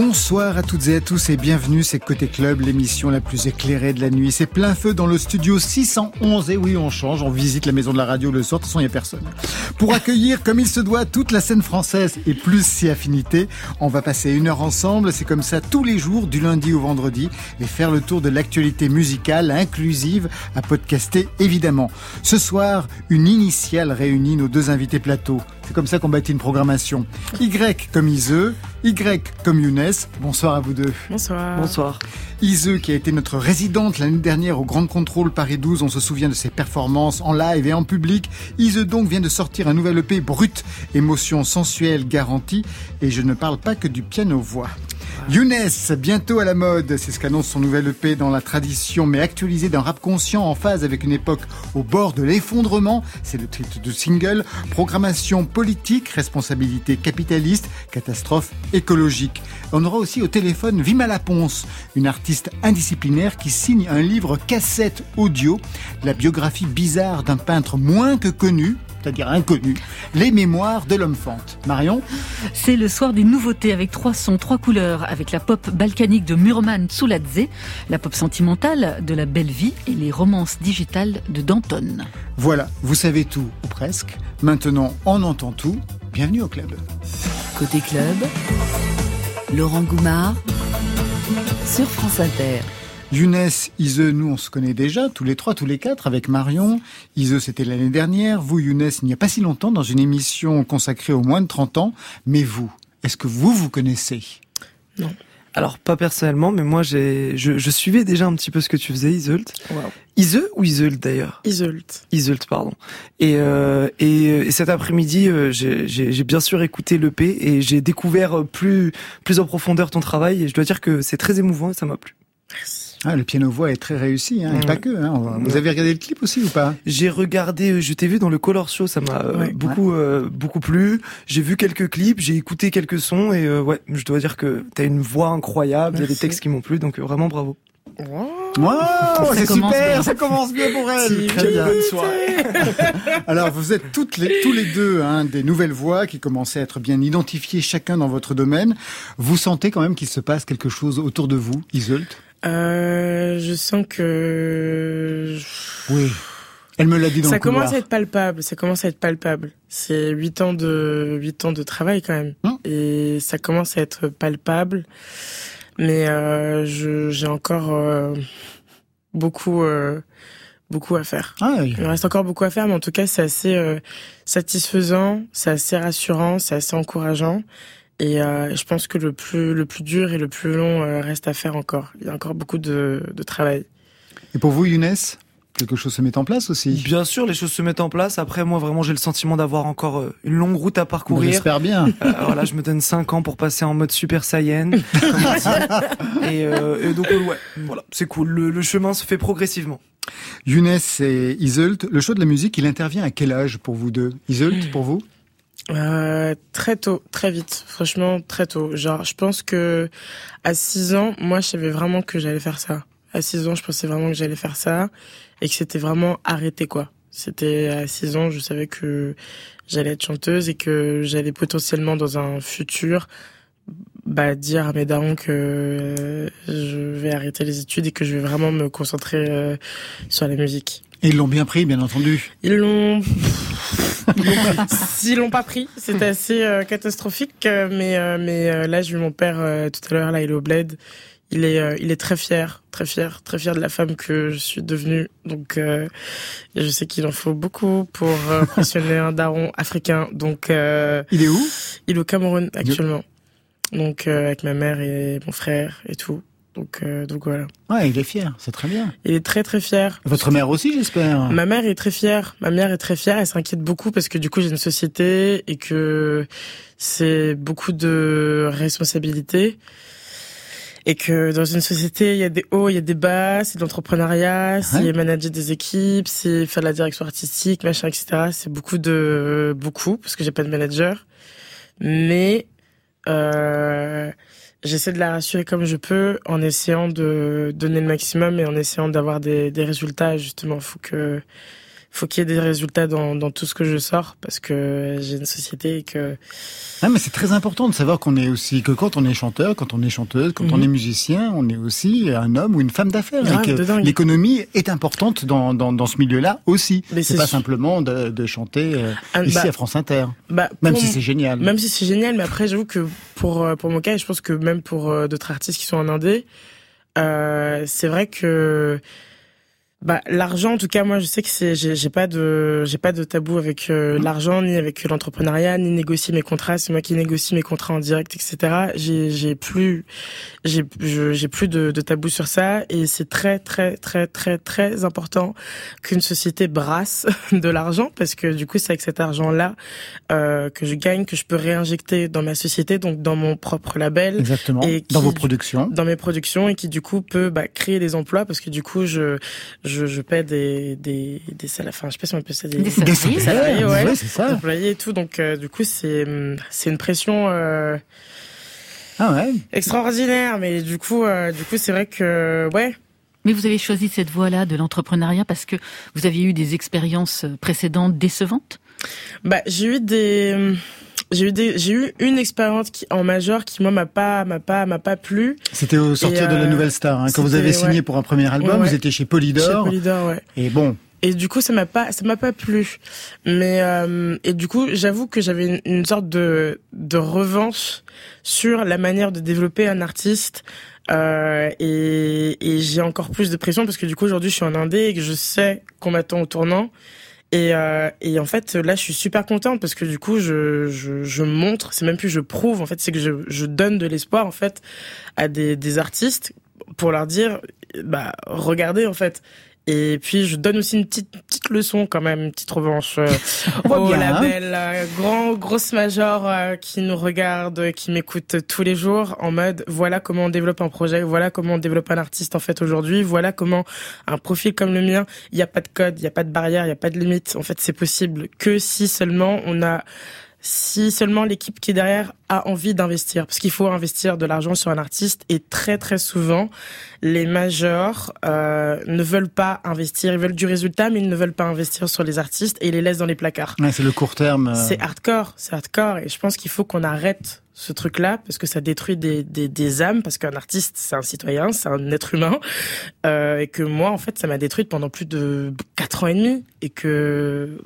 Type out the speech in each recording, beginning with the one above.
Bonsoir à toutes et à tous et bienvenue, c'est Côté Club, l'émission la plus éclairée de la nuit. C'est plein feu dans le studio 611 et oui, on change, on visite la maison de la radio le soir, de toute façon il n'y a personne. Pour accueillir comme il se doit toute la scène française et plus si affinité, on va passer une heure ensemble, c'est comme ça tous les jours, du lundi au vendredi, et faire le tour de l'actualité musicale inclusive à podcaster évidemment. Ce soir, une initiale réunit nos deux invités plateau. C'est comme ça qu'on bâtit une programmation. Y comme Iseux, Y comme Younes. Bonsoir à vous deux. Bonsoir. Bonsoir. Iseux qui a été notre résidente l'année dernière au Grand Contrôle Paris 12, on se souvient de ses performances en live et en public. Iseux donc vient de sortir un nouvel EP brut, émotion sensuelle garantie, et je ne parle pas que du piano-voix. Younes, bientôt à la mode, c'est ce qu'annonce son nouvel EP dans la tradition mais actualisé d'un rap conscient en phase avec une époque au bord de l'effondrement, c'est le titre du single, programmation politique, responsabilité capitaliste, catastrophe écologique. On aura aussi au téléphone Vima Laponce, une artiste indisciplinaire qui signe un livre cassette audio, la biographie bizarre d'un peintre moins que connu, c'est-à-dire inconnu, les mémoires de l'homme fente. Marion C'est le soir des nouveautés avec trois sons, trois couleurs, avec la pop balkanique de Murman Tsuladze, la pop sentimentale de La Belle Vie et les romances digitales de Danton. Voilà, vous savez tout, ou presque. Maintenant, on entend tout. Bienvenue au club. Côté club, Laurent Goumard sur France Inter. Younes, Ise, nous on se connaît déjà, tous les trois, tous les quatre, avec Marion. Ise, c'était l'année dernière. Vous, Younes, il n'y a pas si longtemps, dans une émission consacrée aux moins de 30 ans. Mais vous, est-ce que vous vous connaissez? Non. Alors pas personnellement, mais moi j'ai, je, je, suivais déjà un petit peu ce que tu faisais, Iseult. Wow. Ise ou Iseult d'ailleurs? Iseult. Iseult, pardon. Et, euh, et, et, cet après-midi, euh, j'ai bien sûr écouté l'EP et j'ai découvert plus, plus en profondeur ton travail et je dois dire que c'est très émouvant et ça m'a plu. Merci. Ah, le piano-voix est très réussi, hein, et pas que. Hein. Vous avez regardé le clip aussi ou pas? J'ai regardé, je t'ai vu dans le Color Show, ça m'a ouais, beaucoup ouais. euh, beaucoup plu. J'ai vu quelques clips, j'ai écouté quelques sons et euh, ouais, je dois dire que t'as une voix incroyable, il y a des textes qui m'ont plu, donc euh, vraiment bravo. Wow, wow c'est super, bien. ça commence bien pour elle. Très bien. Alors vous êtes toutes les, tous les deux hein, des nouvelles voix qui commencent à être bien identifiées chacun dans votre domaine. Vous sentez quand même qu'il se passe quelque chose autour de vous, Iseult euh, je sens que. Oui. Elle me l'a dit dans Ça le commence à être palpable. Ça commence à être palpable. C'est huit ans de huit ans de travail quand même, Hum. et ça commence à être palpable. Mais euh, je j'ai encore euh, beaucoup euh, beaucoup à faire. Ah, oui. Il reste encore beaucoup à faire, mais en tout cas c'est assez euh, satisfaisant, c'est assez rassurant, c'est assez encourageant. Et euh, je pense que le plus le plus dur et le plus long euh, reste à faire encore. Il y a encore beaucoup de, de travail. Et pour vous, Younes Quelque chose se met en place aussi? Bien sûr, les choses se mettent en place. Après, moi, vraiment, j'ai le sentiment d'avoir encore euh, une longue route à parcourir. J'espère bien. Euh, voilà, je me donne 5 ans pour passer en mode Super Saiyan. et, euh, et, donc, ouais, voilà, c'est cool. Le, le, chemin se fait progressivement. Younes et Iseult, le choix de la musique, il intervient à quel âge pour vous deux? Iseult, pour vous? Euh, très tôt, très vite, franchement très tôt. Genre, je pense que à 6 ans, moi, je savais vraiment que j'allais faire ça. À 6 ans, je pensais vraiment que j'allais faire ça et que c'était vraiment arrêté quoi. C'était à 6 ans, je savais que j'allais être chanteuse et que j'allais potentiellement dans un futur bah, dire à mes darons que euh, je vais arrêter les études et que je vais vraiment me concentrer euh, sur la musique. Ils l'ont bien pris, bien entendu. Ils l'ont. S'ils l'ont pas pris, c'est assez euh, catastrophique. Mais euh, mais là, j'ai vu mon père euh, tout à l'heure. Là, il est au bled. Il est euh, il est très fier, très fier, très fier de la femme que je suis devenue. Donc, euh, je sais qu'il en faut beaucoup pour impressionner un daron africain. Donc, il est où? Il est au Cameroun actuellement. Donc, avec ma mère et mon frère et tout. Donc, euh, donc voilà. Ouais, il est fier, c'est très bien. Il est très très fier. Votre mère aussi, j'espère. Ma mère est très fière. Ma mère est très fière. Elle s'inquiète beaucoup parce que du coup j'ai une société et que c'est beaucoup de responsabilités. Et que dans une société, il y a des hauts, il y a des bas, c'est de l'entrepreneuriat, c'est ouais. manager des équipes, c'est faire de la direction artistique, machin, etc. C'est beaucoup de beaucoup parce que j'ai pas de manager. Mais euh, j'essaie de la rassurer comme je peux en essayant de donner le maximum et en essayant d'avoir des, des résultats. Justement, faut que faut qu'il y ait des résultats dans, dans tout ce que je sors parce que j'ai une société et que. Ah, mais c'est très important de savoir qu'on est aussi que quand on est chanteur, quand on est chanteuse, quand on mhm. est musicien, on est aussi un homme ou une femme d'affaires. l'économie est importante dans, dans, dans ce milieu-là aussi. C'est pas simplement de, de chanter euh, ah, ici bah, à France Inter. Bah, même si c'est génial. Même si c'est génial, mais après j'avoue que pour euh, pour mon cas, et je pense que même pour euh, d'autres artistes qui sont en indé, euh, c'est vrai que bah l'argent en tout cas moi je sais que c'est j'ai pas de j'ai pas de tabou avec euh, l'argent ni avec l'entrepreneuriat ni négocier mes contrats. C'est moi qui négocie mes contrats en direct etc j'ai j'ai plus j'ai j'ai plus de, de tabou sur ça. Et c'est très très très très très important qu'une société brasse de l'argent parce que du coup c'est avec cet argent là euh, que je gagne que je peux réinjecter dans ma société donc dans mon propre label. Exactement. Et dans vos productions. dans mes productions et qui du coup peut bah, créer des emplois parce que du coup je je, je paie des, des, des salariés, enfin, je sais pas si on peut ça, des, des salariés, salariés ouais, c'est ça. employés et tout. Donc, euh, du coup, c'est, c'est une pression, euh, ah ouais. extraordinaire. Mais du coup, euh, du coup, c'est vrai que, ouais. Mais vous avez choisi cette voie-là de l'entrepreneuriat parce que vous aviez eu des expériences précédentes décevantes? Bah, j'ai eu des, j'ai eu des, j'ai eu une expérience qui, en major qui moi m'a pas m'a pas m'a pas plu. C'était au sortir de la euh, Nouvelle Star hein, quand vous avez signé pour un premier album, vous étiez chez Polydor. Chez Polydor, ouais. Et bon. Et du coup, ça m'a pas, ça m'a pas plu. Mais euh, et du coup, j'avoue que j'avais une, sorte de de revanche sur la manière de développer un artiste. Euh, et, et j'ai encore plus de pression parce que du coup aujourd'hui je suis en indé et que je sais qu'on m'attend au tournant et, euh, et en fait, là, je suis super contente parce que du coup, je, montre, c'est même plus je prouve, en fait, c'est que je, je donne de l'espoir, en fait, à des, des artistes pour leur dire, bah, regardez, en fait, et puis je donne aussi une petite petite leçon quand même, une petite revanche euh, au label euh, grand grosse major euh, qui nous regarde, qui m'écoute tous les jours en mode voilà comment on développe un projet, voilà comment on développe un artiste en fait aujourd'hui, voilà comment un profil comme le mien, il n'y a pas de code, il n'y a pas de barrière, il n'y a pas de limite. En fait, c'est possible que si seulement on a si seulement l'équipe qui est derrière a envie d'investir, parce qu'il faut investir de l'argent sur un artiste, et très très souvent, les majors euh, ne veulent pas investir, ils veulent du résultat, mais ils ne veulent pas investir sur les artistes et ils les laissent dans les placards. c'est le court terme. Euh. C'est hardcore, c'est hardcore, et je pense qu'il faut qu'on arrête ce truc-là parce que ça détruit des, des, des âmes parce qu'un artiste c'est un citoyen c'est un être humain euh, et que moi en fait ça m'a détruite pendant plus de quatre ans et demi et que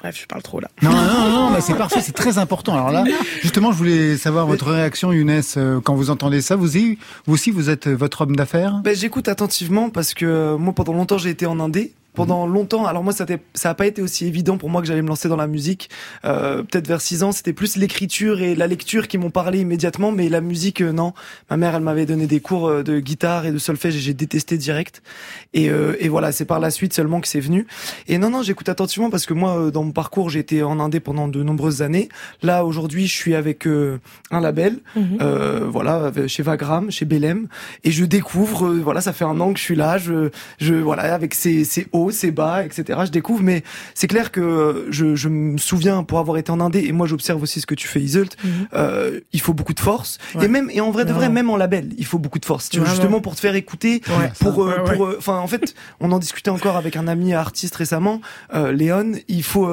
Bref, je parle trop là. Non, non, non, mais c'est parfait, c'est très important. Alors là, justement, je voulais savoir votre réaction, Younes, euh, quand vous entendez ça. Vous, vous aussi, vous êtes votre homme d'affaires? Ben, J'écoute attentivement parce que euh, moi, pendant longtemps, j'ai été en Indé pendant longtemps. Alors moi, ça ça a pas été aussi évident pour moi que j'allais me lancer dans la musique. Euh, Peut-être vers 6 ans, c'était plus l'écriture et la lecture qui m'ont parlé immédiatement, mais la musique, euh, non. Ma mère, elle m'avait donné des cours euh, de guitare et de solfège et j'ai détesté direct. Et, euh, et voilà, c'est par la suite seulement que c'est venu. Et non, non, j'écoute attentivement parce que moi, dans mon parcours, j'ai été en indé pendant de nombreuses années. Là, aujourd'hui, je suis avec un label, mhm. voilà, chez Vagram, chez Belém, et je découvre. voilà, ça fait un an que je suis là. Je, je voilà, avec ces, ces hauts c'est bas, etc. Je découvre, mais c'est clair que je, je, me souviens pour avoir été en Indé et moi j'observe aussi ce que tu fais, Isolt. Mhm. euh, il faut beaucoup de force et même et en vrai de vrai, même en label, il faut beaucoup de force. Tu justement pour te faire écouter, pour euh, pour euh, enfin en fait, on en discutait encore avec un ami artiste récemment, euh, Léon. Il faut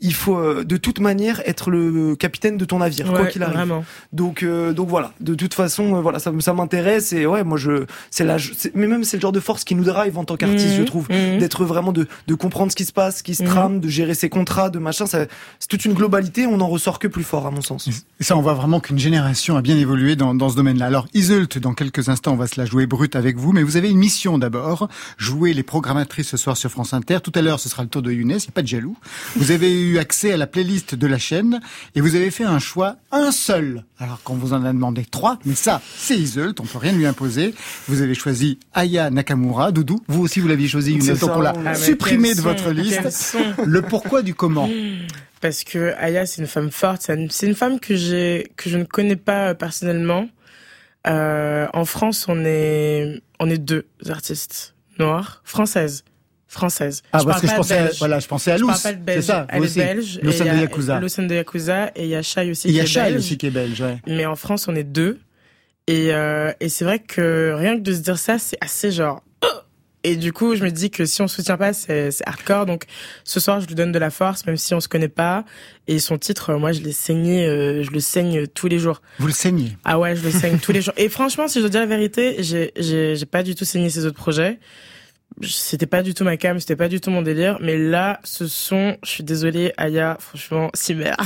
il faut de toute manière être le capitaine de ton navire, quoi qu'il arrive. Vraiment. Donc donc voilà, de toute façon voilà ça ça m'intéresse et ouais moi je c'est là mais même c'est le genre de force qui nous drive en tant qu'artiste, je mhm. trouve, mhm. d'être vraiment de, de comprendre ce qui se passe, ce qui se mhm. trame, de gérer ses contrats, de machin. C'est toute une globalité. On n'en ressort que plus fort, à mon sens. Et ça, on voit vraiment qu'une génération a bien évolué dans, dans ce domaine-là. Alors, Iseult, dans quelques instants, on va se la jouer brute avec vous, mais vous avez une mission d'abord. Jouer les programmatrices ce soir sur France Inter. Tout à l'heure, ce sera le tour de Younes. Il n'y a pas de jaloux. Vous avez eu accès à la playlist de la chaîne et vous avez fait un choix, un seul. Alors qu'on vous en a demandé trois, mais ça, c'est Iseult. On peut rien lui imposer. Vous avez choisi Aya Nakamura. Doudou, vous aussi, vous l'aviez choisi, Younes. Donc on l'a supprimé de votre liste. Le pourquoi du comment Parce que Aya, c'est une femme forte. C'est une femme que j'ai que je ne connais pas personnellement. Euh, en France, on est on est deux artistes noirs françaises françaises. Ah, je parce que je pensais, à, voilà, je pensais à Luz. C'est ça, elle est belge. Lucen de Yakuza. De Yakuza et il y a Shai aussi. Il y a Shai aussi qui est belge, ouais. Mais en France, on est deux. Et, euh, et c'est vrai que rien que de se dire ça, c'est assez genre, Et du coup, je me dis que si on soutient pas, c'est hardcore. Donc, ce soir, je lui donne de la force, même si on se connaît pas. Et son titre, moi, je l'ai saigné, euh, je le saigne tous les jours. Vous le saignez? Ah ouais, je le saigne tous les jours. Et franchement, si je dois dire la vérité, j'ai, j'ai pas du tout saigné ses autres projets c'était pas du tout ma cam, c'était pas du tout mon délire, mais là, ce son, je suis désolée, Aya, franchement, Cimer.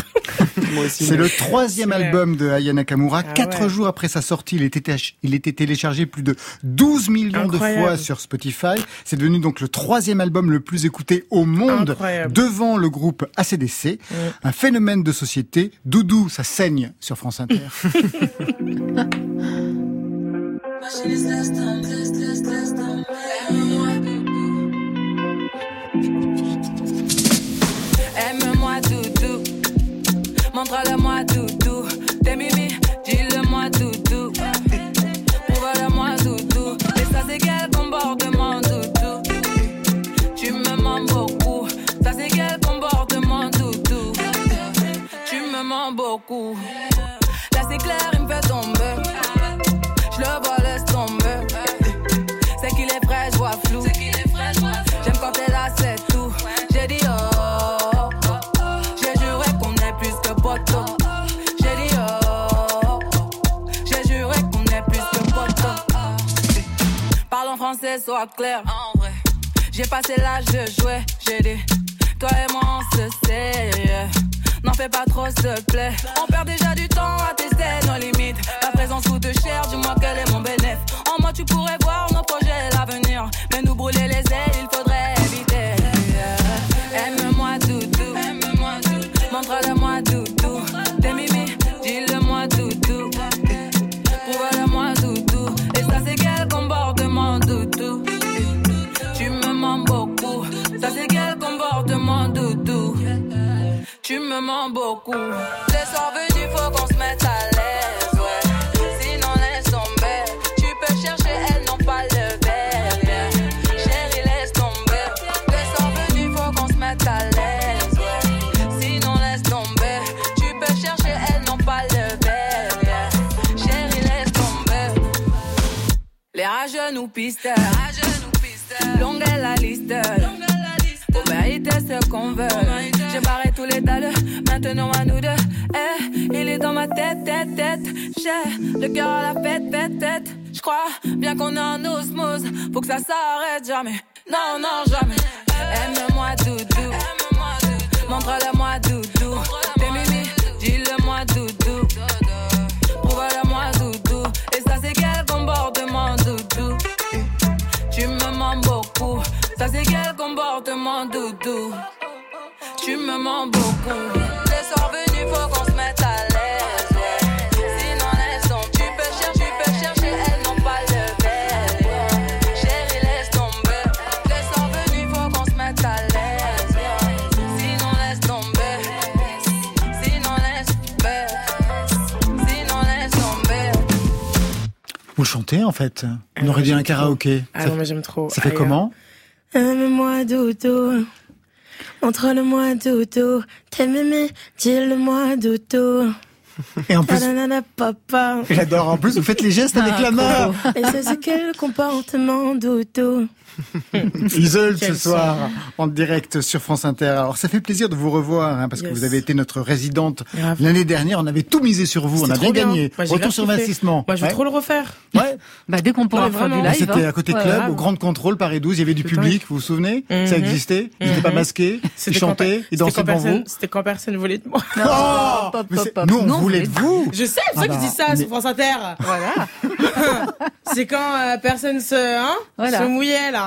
C'est le troisième album de Aya Nakamura. Ah Quatre jours après sa sortie, il était, il était téléchargé plus de 12 millions de fois sur Spotify. C'est devenu donc le troisième album le plus écouté au monde, devant le groupe ACDC. Mm. Un phénomène de société. Doudou, ça saigne sur France Inter. beaucoup. Là, c'est clair, il me fait tomber. Je le vois, laisse tomber. C'est qu'il est frais, je vois flou. J'aime quand t'es là, c'est tout. J'ai dit oh. J'ai dit oh, j'ai juré qu'on est plus que potos. Parlons français, soit clair. En vrai, j'ai passé l'âge de jouer. J'ai dit, toi et moi on se sait. N'en fais pas trop, s'il te plaît. On perd déjà du temps à tester nos limites. Ta présence coûte cher, dis-moi quel est mon bénéfice. En moi, tu pourrais voir nos projets, l'avenir. Mais nous brûler les ailes, il faudrait Tu me mens beaucoup. Les soirs venus, faut qu'on se mette à l'aise, ouais. Sinon, laisse tomber. Tu peux chercher, elles n'ont pas le verre. Chérie, laisse tomber. Les soirs venus, faut qu'on se mette à l'aise, ouais. Sinon, laisse tomber. Tu peux chercher, elles n'ont pas le verre. Chérie, laisse tomber. Les rageux nous pistent. Longue est la liste. Qu'on veut. J'ai barré tous les dalles, maintenant à nous deux. Eh, il est dans ma tête, tête, tête. J'ai le cœur à la fête, fête, tête. J'crois bien qu'on est en osmose. Faut que ça s'arrête jamais. Non, non, jamais. Aime-moi doudou. Montre-le-moi doudou. Ça, c'est quel comportement doudou? Tu me mens beaucoup. Les soirs venus, faut qu'on se mette à l'aise. Sinon, laisse tomber. Tu peux chercher, tu peux chercher, elles n'ont pas le verre. Chérie, laisse tomber. Les soirs venus, faut qu'on se mette à l'aise. Sinon, laisse tomber. Sinon, laisse tomber. Sinon, laisse tomber. Vous chantez en fait On aurait dit un karaoké. Ah non, mais j'aime trop. Ça fait comment? Aime-moi, dodo. Montre-le-moi, dodo. T'es mémé, dis-le-moi, dodo. Et en plus, papa. j'adore. En plus, vous faites les gestes avec la main. Et c'est quel comportement, dodo. Isole ce soir en direct sur France Inter. Alors ça fait plaisir de vous revoir hein, parce que vous avez été notre résidente l'année dernière. On avait tout misé sur vous, on a bien, gagné. Retour sur l'investissement. Moi je vais trop le refaire. Ouais. bah dès qu'on pourra faire du live. C'était hein. à côté club, au Grand Contrôle Paris 12. Il y avait du public, vous vous souvenez Ça mhm. existait. Ils n'étaient pas mhm. masqués. Ils chantaient, ils dansaient devant vous. C'était quand personne voulait de moi. Nous on voulait de vous. Je sais, c'est ça qui dit ça sur France Inter. Voilà. c'est quand euh, personne se, hein, se mouillait là.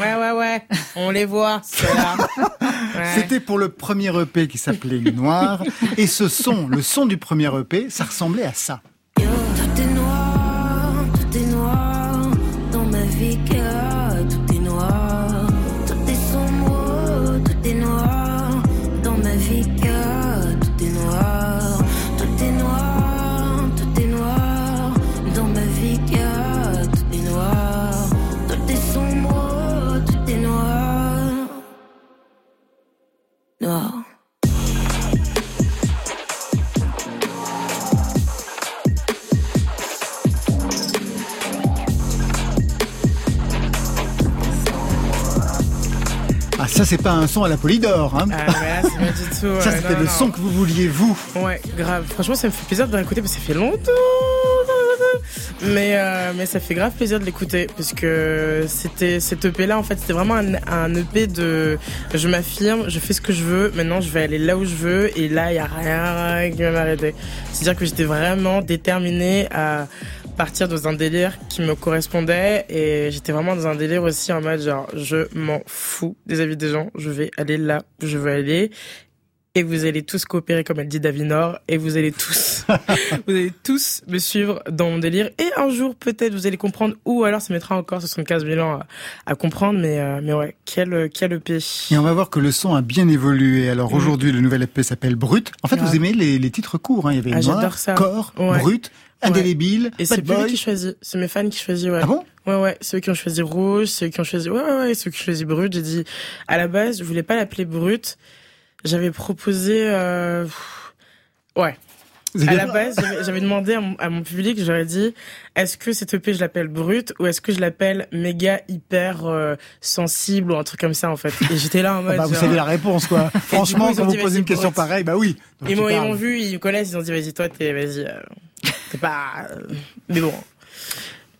Ouais, ouais, ouais. On les voit. C'était pour le premier EP qui s'appelait Noir. Et ce son, le son du premier EP, ça ressemblait à ça. Ça c'est pas un son à la Polydor. Hein. Ah, là, c'est pas du tout. ça euh, c'était le non. son que vous vouliez vous. Ouais, grave. Franchement, ça me fait plaisir de l'écouter parce que ça fait longtemps. Mais, euh, mais ça fait grave plaisir de l'écouter parce que c'était cet EP là en fait c'était vraiment un, un EP de je m'affirme, je fais ce que je veux, maintenant je vais aller là où je veux et là il y a rien qui va m'arrêter. C'est-à-dire que j'étais vraiment déterminée à partir dans un délire qui me correspondait et j'étais vraiment dans un délire aussi en mode genre je m'en fous des avis des gens, je vais aller là où je veux aller et vous allez tous coopérer comme elle dit Davinor et vous allez tous vous allez tous me suivre dans mon délire et un jour peut-être vous allez comprendre ou alors ça mettra encore 75 000 ans à, à comprendre mais euh, mais ouais quel quel EP Et on va voir que le son a bien évolué. Alors Mm. aujourd'hui, le nouvel EP s'appelle Brut. En fait, Ouais. vous aimez les, les titres courts. Hein. Il y avait Ah, Noir, j'adore ça. Corps, Ouais. Brut, Indélébile, et c'est plus lui qui choisit c'est mes fans qui choisissent ouais Ah bon? Ouais ouais ceux qui ont choisi rouge ceux qui ont choisi ouais ouais, ouais ceux qui ont choisi brut j'ai dit à la base je voulais pas l'appeler brut j'avais proposé euh... ouais À la base, j'avais- demandé à mon, à mon public, j'aurais dit, est-ce que cette EP je l'appelle brut ou est-ce que je l'appelle méga hyper euh, sensible ou un truc comme ça en fait. Et j'étais là en Ah mode. bah, vous genre- savez la réponse quoi. Franchement, coup, quand vous posez une question pareille, bah oui. Donc, Ils m'ont vu, ils me connaissent, ils ont dit vas-y toi t'es vas-y, euh, t'es pas. euh, Mais bon.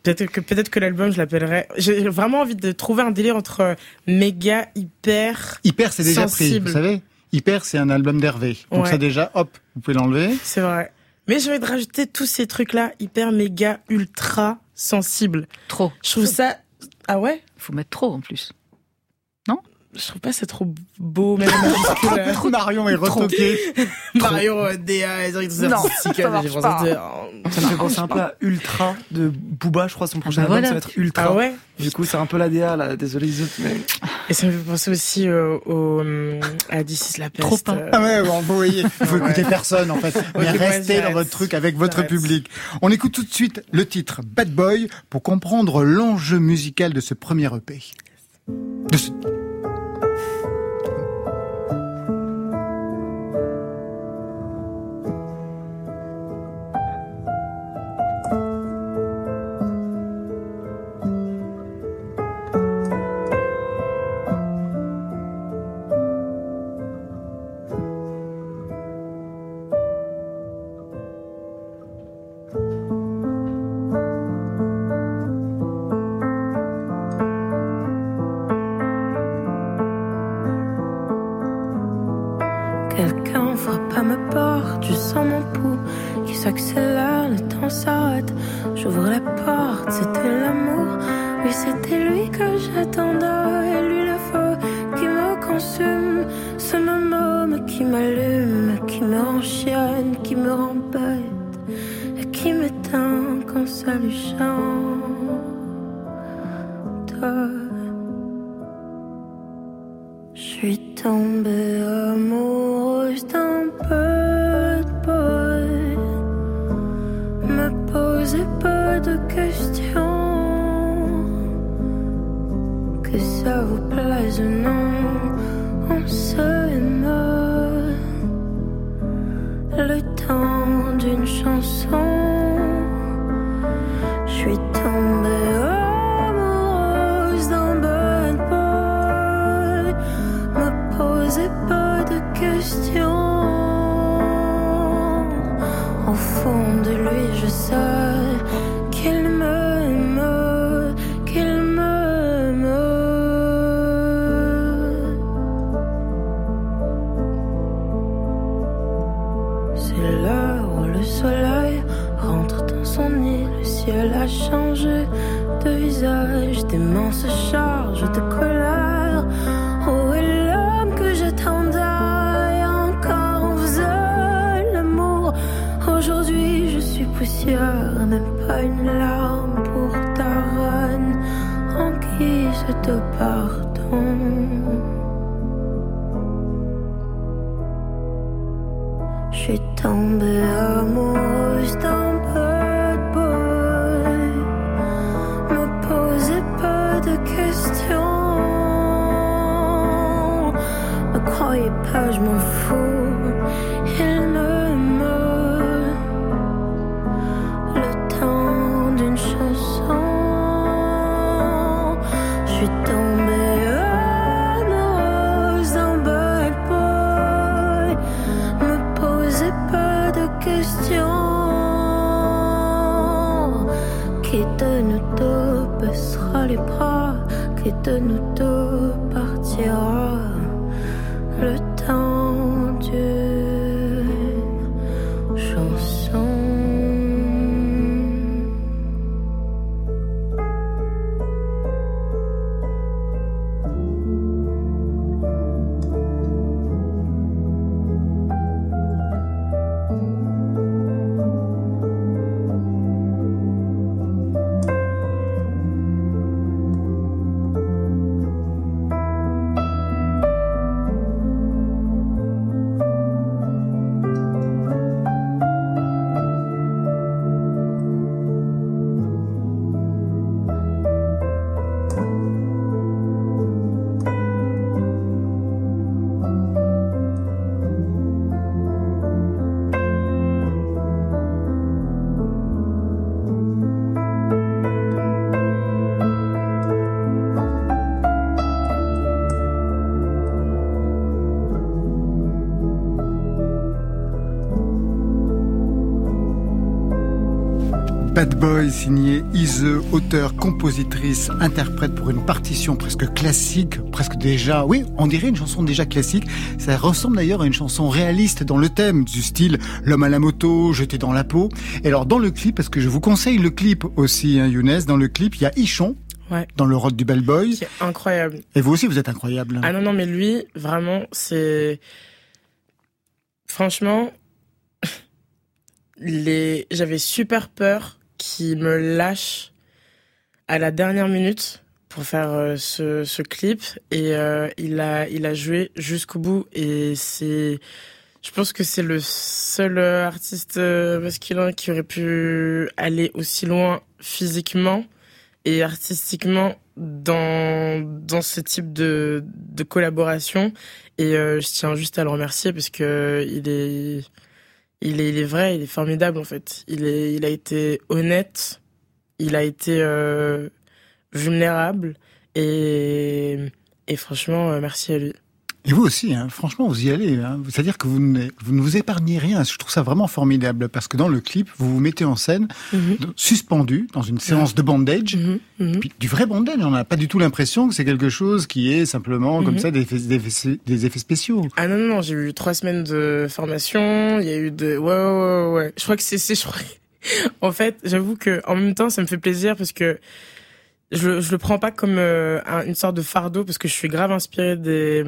Peut-être que peut-être que l'album je l'appellerais. J'ai vraiment envie de trouver un délire entre méga hyper. Hyper, c'est déjà pris, sensible. vous savez. Hyper, c'est un album d'Hervé. Donc Ouais. ça déjà, hop, vous pouvez l'enlever. C'est vrai. Mais j'ai envie de rajouter tous ces trucs là hyper méga ultra sensibles. Trop. Je trouve ça. Ah ouais? Faut mettre trop en plus. Je trouve pas ça trop beau, même majuscule. Trop Marion est retoqué. Mario, euh, DA, Non, ça marche pas. Ça me fait penser un peu à Ultra de Booba, je crois, son prochain bah album, voilà. ça va être Ultra. Ah ouais Du coup, c'est un peu la DA, là. Désolé, les autres, mais. Et ça me fait penser aussi euh, au, hum, à This is la peste. Trop pas. euh. Ah ouais, bon, vous voyez, il faut écouter personne en fait. Mais restez dans votre truc avec votre public. On écoute tout de suite le titre Bad Boy pour comprendre l'enjeu musical de ce premier EP. De ce- qui s'accélère, le temps s'arrête. J'ouvre la porte, c'était l'amour. Oui, c'était lui que j'attendais. Lui, le feu qui me consume. Ce même homme qui m'allume, qui me rend chienne, qui me rend bête. Et qui m'éteint quand ça lui chante. Une larme pour ta reine en guise de pardon. Boy signé Ise, auteur, compositrice, interprète pour une partition presque classique, presque déjà, oui, on dirait une chanson déjà classique. Ça ressemble d'ailleurs à une chanson réaliste dans le thème, du style l'homme à la moto, jeté dans la peau. Et alors dans le clip, parce que je vous conseille le clip aussi, hein, Younes, dans le clip, il y a Ichon, Ouais. dans le rôle du Bad Boy. C'est incroyable. Et vous aussi, vous êtes incroyable. Ah non, non, mais lui, vraiment, c'est. Franchement, les... j'avais super peur qu'il me lâche à la dernière minute pour faire euh, ce, clip. Et euh, il, a, il a joué jusqu'au bout. Et c'est. Je pense que c'est le seul euh, artiste masculin qui aurait pu aller aussi loin physiquement et artistiquement dans dans ce type de de collaboration et je tiens juste à le remercier parce que il est il est vrai il est formidable en fait. Il est il a été honnête il a été euh, vulnérable et et franchement euh, merci à lui Et vous aussi, hein, franchement, vous y allez. Hein. C'est-à-dire que vous ne, vous ne vous épargnez rien. Je trouve ça vraiment formidable parce que dans le clip, vous vous mettez en scène suspendu dans une séance de bandage. Mhm, mhm. Puis, du vrai bandage, on n'a pas du tout l'impression que c'est quelque chose qui est simplement comme Mhm. ça des effets, des effets- des effets spéciaux. Ah non, non, non, j'ai eu trois semaines de formation, il y a eu de... Ouais, ouais, ouais, ouais. Je crois que c'est... c'est- En fait, j'avoue que en même temps, ça me fait plaisir parce que je, je le prends pas comme euh, un- une sorte de fardeau parce que je suis grave inspirée des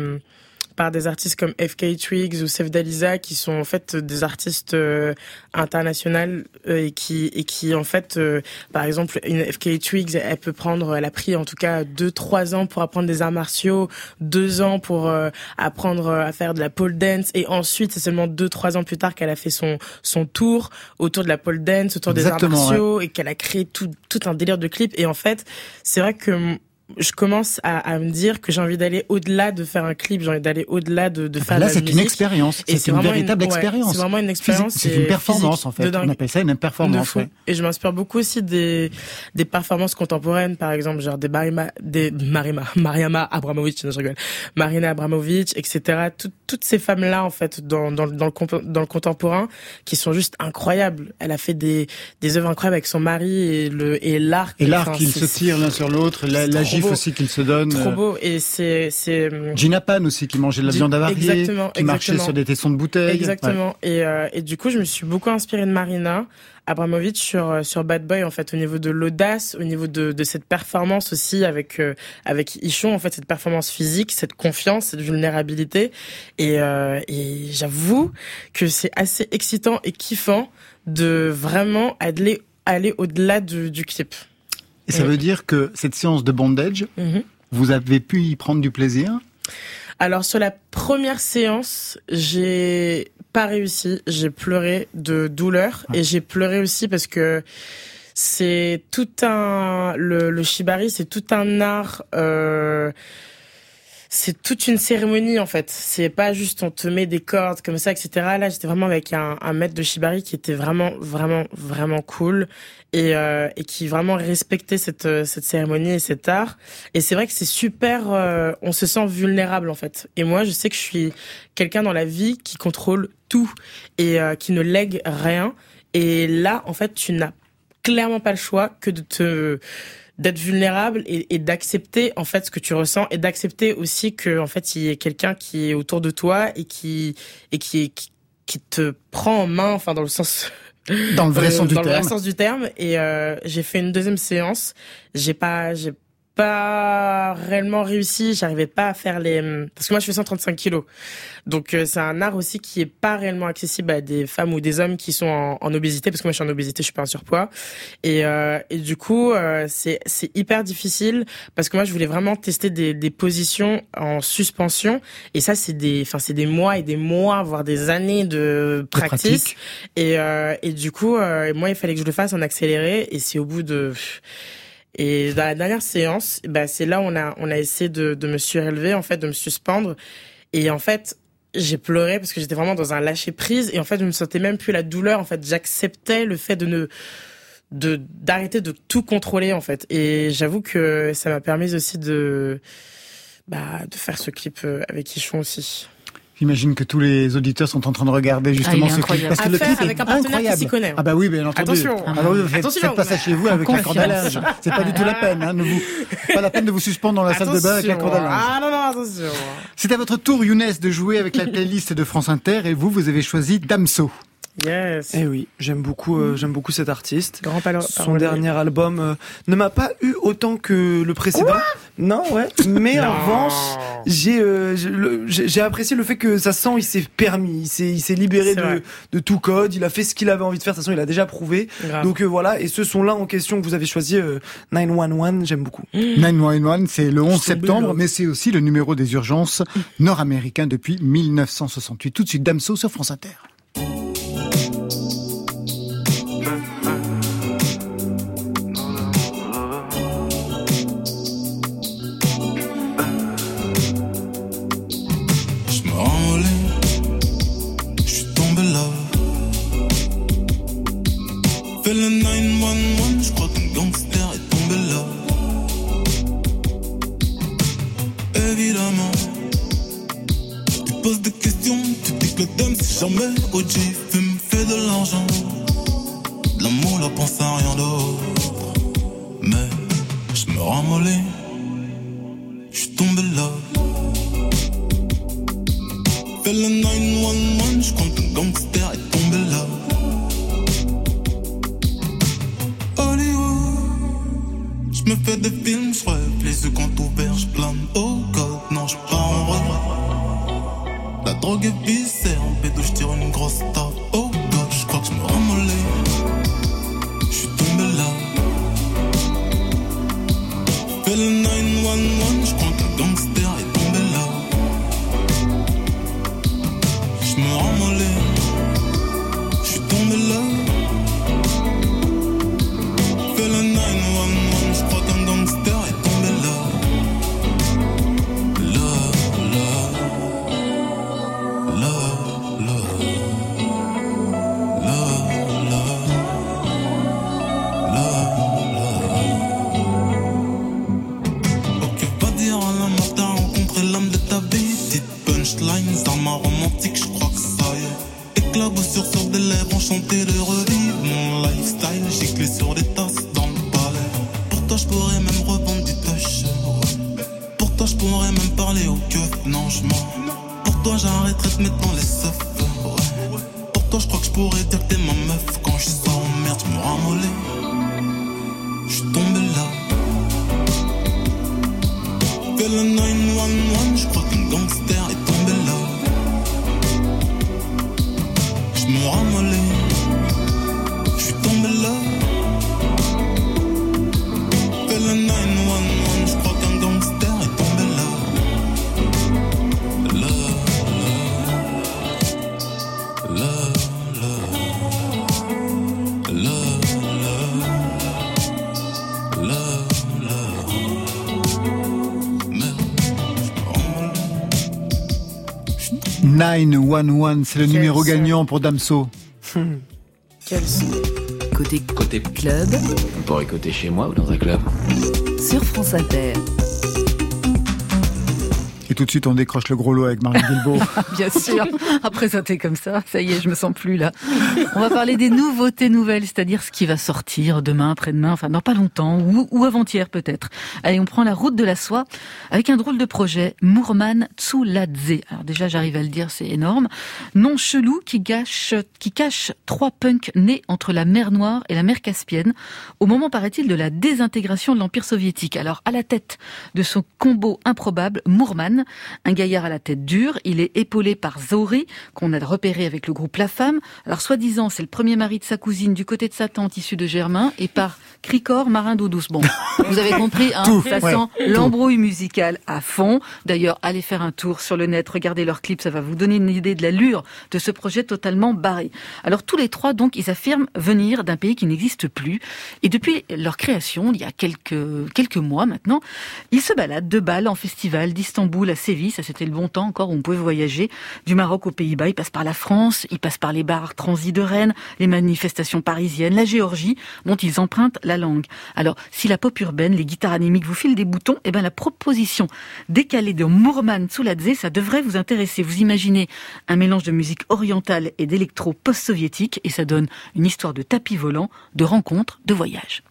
par des artistes comme FK Twigs ou Sef Dalisa qui sont en fait des artistes euh, internationaux euh, et qui et qui en fait euh, par exemple une FK Twigs elle peut prendre elle a pris en tout cas deux trois ans pour apprendre des arts martiaux deux ans pour euh, apprendre euh, à faire de la pole dance et ensuite c'est seulement deux trois ans plus tard qu'elle a fait son son tour autour de la pole dance autour des arts martiaux et qu'elle a créé tout tout un délire de clips et en fait c'est vrai que je commence à, à me dire que j'ai envie d'aller au-delà de faire un clip, j'ai envie d'aller au-delà de, de faire Là, de la c'est une musique. expérience. Et C'est une véritable expérience. c'est vraiment une expérience. C'est une et performance, en fait. On appelle ça une performance. ouais. Et je m'inspire beaucoup aussi des, des performances contemporaines, par exemple, genre des Marima, des Marima, Mariama Abramovic, non, je rigole, Marina Abramovic, etc. Tout- toutes ces femmes-là, en fait, dans, dans, dans, le, dans le contemporain, qui sont juste incroyables. Elle a fait des, des œuvres incroyables avec son mari et le, et l'arc. Et l'art Enfin, c'est- se tirent l'un sur l'autre, la, la beau. aussi qu'ils se donnent. Trop euh, beau. Et c'est, c'est, Gina Pan aussi qui mangeait de la viande avariée, exactement, qui marchait sur des tessons de bouteilles. Exactement. Et, euh, et du coup, je me suis beaucoup inspirée de Marina Abramovic sur euh, sur Bad Boy en fait au niveau de l'audace, au niveau de, de cette performance aussi avec euh, avec Ichon en fait cette performance physique, cette confiance, cette vulnérabilité. Et, euh, et j'avoue que c'est assez excitant et kiffant de vraiment aller aller au-delà du, du clip. Et ça Oui. veut dire que cette séance de bondage, Mhm. vous avez pu y prendre du plaisir? Alors sur la première séance, j'ai pas réussi, j'ai pleuré de douleur et j'ai pleuré aussi parce que c'est tout un le, le shibari, c'est tout un art. Euh, c'est toute une cérémonie en fait. C'est pas juste on te met des cordes comme ça, etc. Là, j'étais vraiment avec un, maître de shibari qui était vraiment, vraiment, vraiment cool et, euh, et qui vraiment respectait cette euh, cette cérémonie et cet art. Et c'est vrai que c'est super. euh, on se sent vulnérable en fait. Et moi, je sais que je suis quelqu'un dans la vie qui contrôle tout et euh, qui ne lègue rien. Et là, en fait, tu n'as clairement pas le choix que de te d'être vulnérable et, et d'accepter en fait ce que tu ressens et d'accepter aussi que en fait il y ait quelqu'un qui est autour de toi et qui et qui, qui qui te prend en main enfin dans le sens Dans le vrai euh, sens du dans le terme. vrai sens du terme et euh, j'ai fait une deuxième séance j'ai pas j'ai pas réellement réussi j'arrivais pas à faire les parce que moi je fais 135 kilos. Donc euh, c'est un art aussi qui est pas réellement accessible à des femmes ou des hommes qui sont en, en obésité parce que moi je suis en obésité je suis pas en surpoids. Et euh, et du coup euh, c'est c'est hyper difficile parce que moi je voulais vraiment tester des des positions en suspension. Et ça c'est des enfin c'est des mois et des mois voire des années de pratique. practice et euh, et du coup euh, moi il fallait que je le fasse en accéléré. Et c'est au bout de et dans la dernière séance, bah, c'est là où on a, on a essayé de, de me surélever, en fait, de me suspendre. Et en fait, j'ai pleuré parce que j'étais vraiment dans un lâcher prise. Et en fait, je me sentais même plus la douleur. En fait, j'acceptais le fait de ne, de, d'arrêter de tout contrôler, en fait. Et j'avoue que ça m'a permis aussi de, bah, de faire ce clip euh, avec Ichon aussi. J'imagine que tous les auditeurs sont en train de regarder justement Ah, est ce clip parce que À le clip avec est un partenaire qui s'y connaît. Ah bah oui, bien entendu. Attention. Ah bah oui, faites, faites pas ça chez vous avec la confiance. corde à linge. C'est pas du tout la peine. Hein, ne vous, pas la peine de vous suspendre dans la salle de bain avec à linge. Ah non, non, attention. C'est à votre tour, Younes, de jouer avec la playlist de France Inter et vous, vous avez choisi Damso. Yes. Eh oui, j'aime beaucoup, euh, j'aime beaucoup cet artiste. Grand palo- Son dernier album euh, ne m'a pas eu autant que le précédent. non, ouais. Mais en revanche, j'ai euh, j'ai le- j'ai j'ai apprécié le fait que ça sent, il s'est permis, il s'est il s'est libéré de, de tout code, il a fait ce qu'il avait envie de faire. De toute façon, il a déjà prouvé. Grave. Donc euh, voilà. Et ce son-là en question que vous avez choisi, euh, 911, j'aime beaucoup. 911, c'est le 11 Sont septembre, mais c'est aussi le numéro des urgences nord-américain depuis 1968. Tout de suite, Damso sur France Inter. Que le dame c'est jamais OG, fume, fait de l'argent. L'amour, la pense à rien d'autre. Mais je me rends je suis tombé là. Fais le 911, je crois qu'un gangster est tombé là. Hollywood, je me fais des films, je rêve, les yeux quand ouverts, je plane. Oh drogue viscère, en pédo, je tire une grosse taf. Oh God, je crois que je me ramolais. Je suis tombé là. Fais le 911, je crois qu'un gangster 911, c'est le Quel numéro son. gagnant pour Damso. Quel son. Côté Côté club On pourrait côté chez moi ou dans un club. sur France Inter. Et tout de suite, on décroche le gros lot avec Marie Guilbeault. Bien sûr, à présenter comme ça, ça y est, je me sens plus là. On va parler des nouveautés nouvelles, c'est-à-dire ce qui va sortir demain, après-demain, enfin dans pas longtemps, ou, avant-hier peut-être. Allez, on prend la route de la soie avec un drôle de projet, Mourman Tsuladze. Alors déjà, j'arrive à le dire, c'est énorme. Nom chelou qui, qui cache trois punks nés entre la mer Noire et la mer Caspienne, au moment, paraît-il, de la désintégration de l'Empire soviétique. Alors, à la tête de son combo improbable, Mourman, un gaillard à la tête dure, il est épaulé par Zori, qu'on a repéré avec le groupe La Femme. Alors, soi-disant, c'est le premier mari de sa cousine du côté de sa tante issue de Germain, et par Cricor, marin d'eau douce. Bon, vous avez compris, hein, Tout, ça ouais, sent l'embrouille musicale à fond. D'ailleurs, allez faire un tour sur le net, regardez leurs clips, ça va vous donner une idée de l'allure de ce projet totalement barré. Alors, tous les trois, donc, ils affirment venir d'un pays qui n'existe plus. Et depuis leur création, il y a quelques, quelques mois maintenant, ils se baladent de Bâle en festival, d'Istanbul à Séville, ça c'était le bon temps encore où on pouvait voyager, du Maroc aux Pays-Bas, ils passent par la France, ils passent par les bars transis de Rennes, les manifestations parisiennes, la Géorgie, dont ils empruntent la langue. Alors, si la pop urbaine, les guitares anémiques vous filent des boutons, eh ben la proposition décalée de Mourman Souladze, ça devrait vous intéresser. Vous imaginez un mélange de musique orientale et d'électro post-soviétique, et ça donne une histoire de tapis volant, de rencontres, de voyages.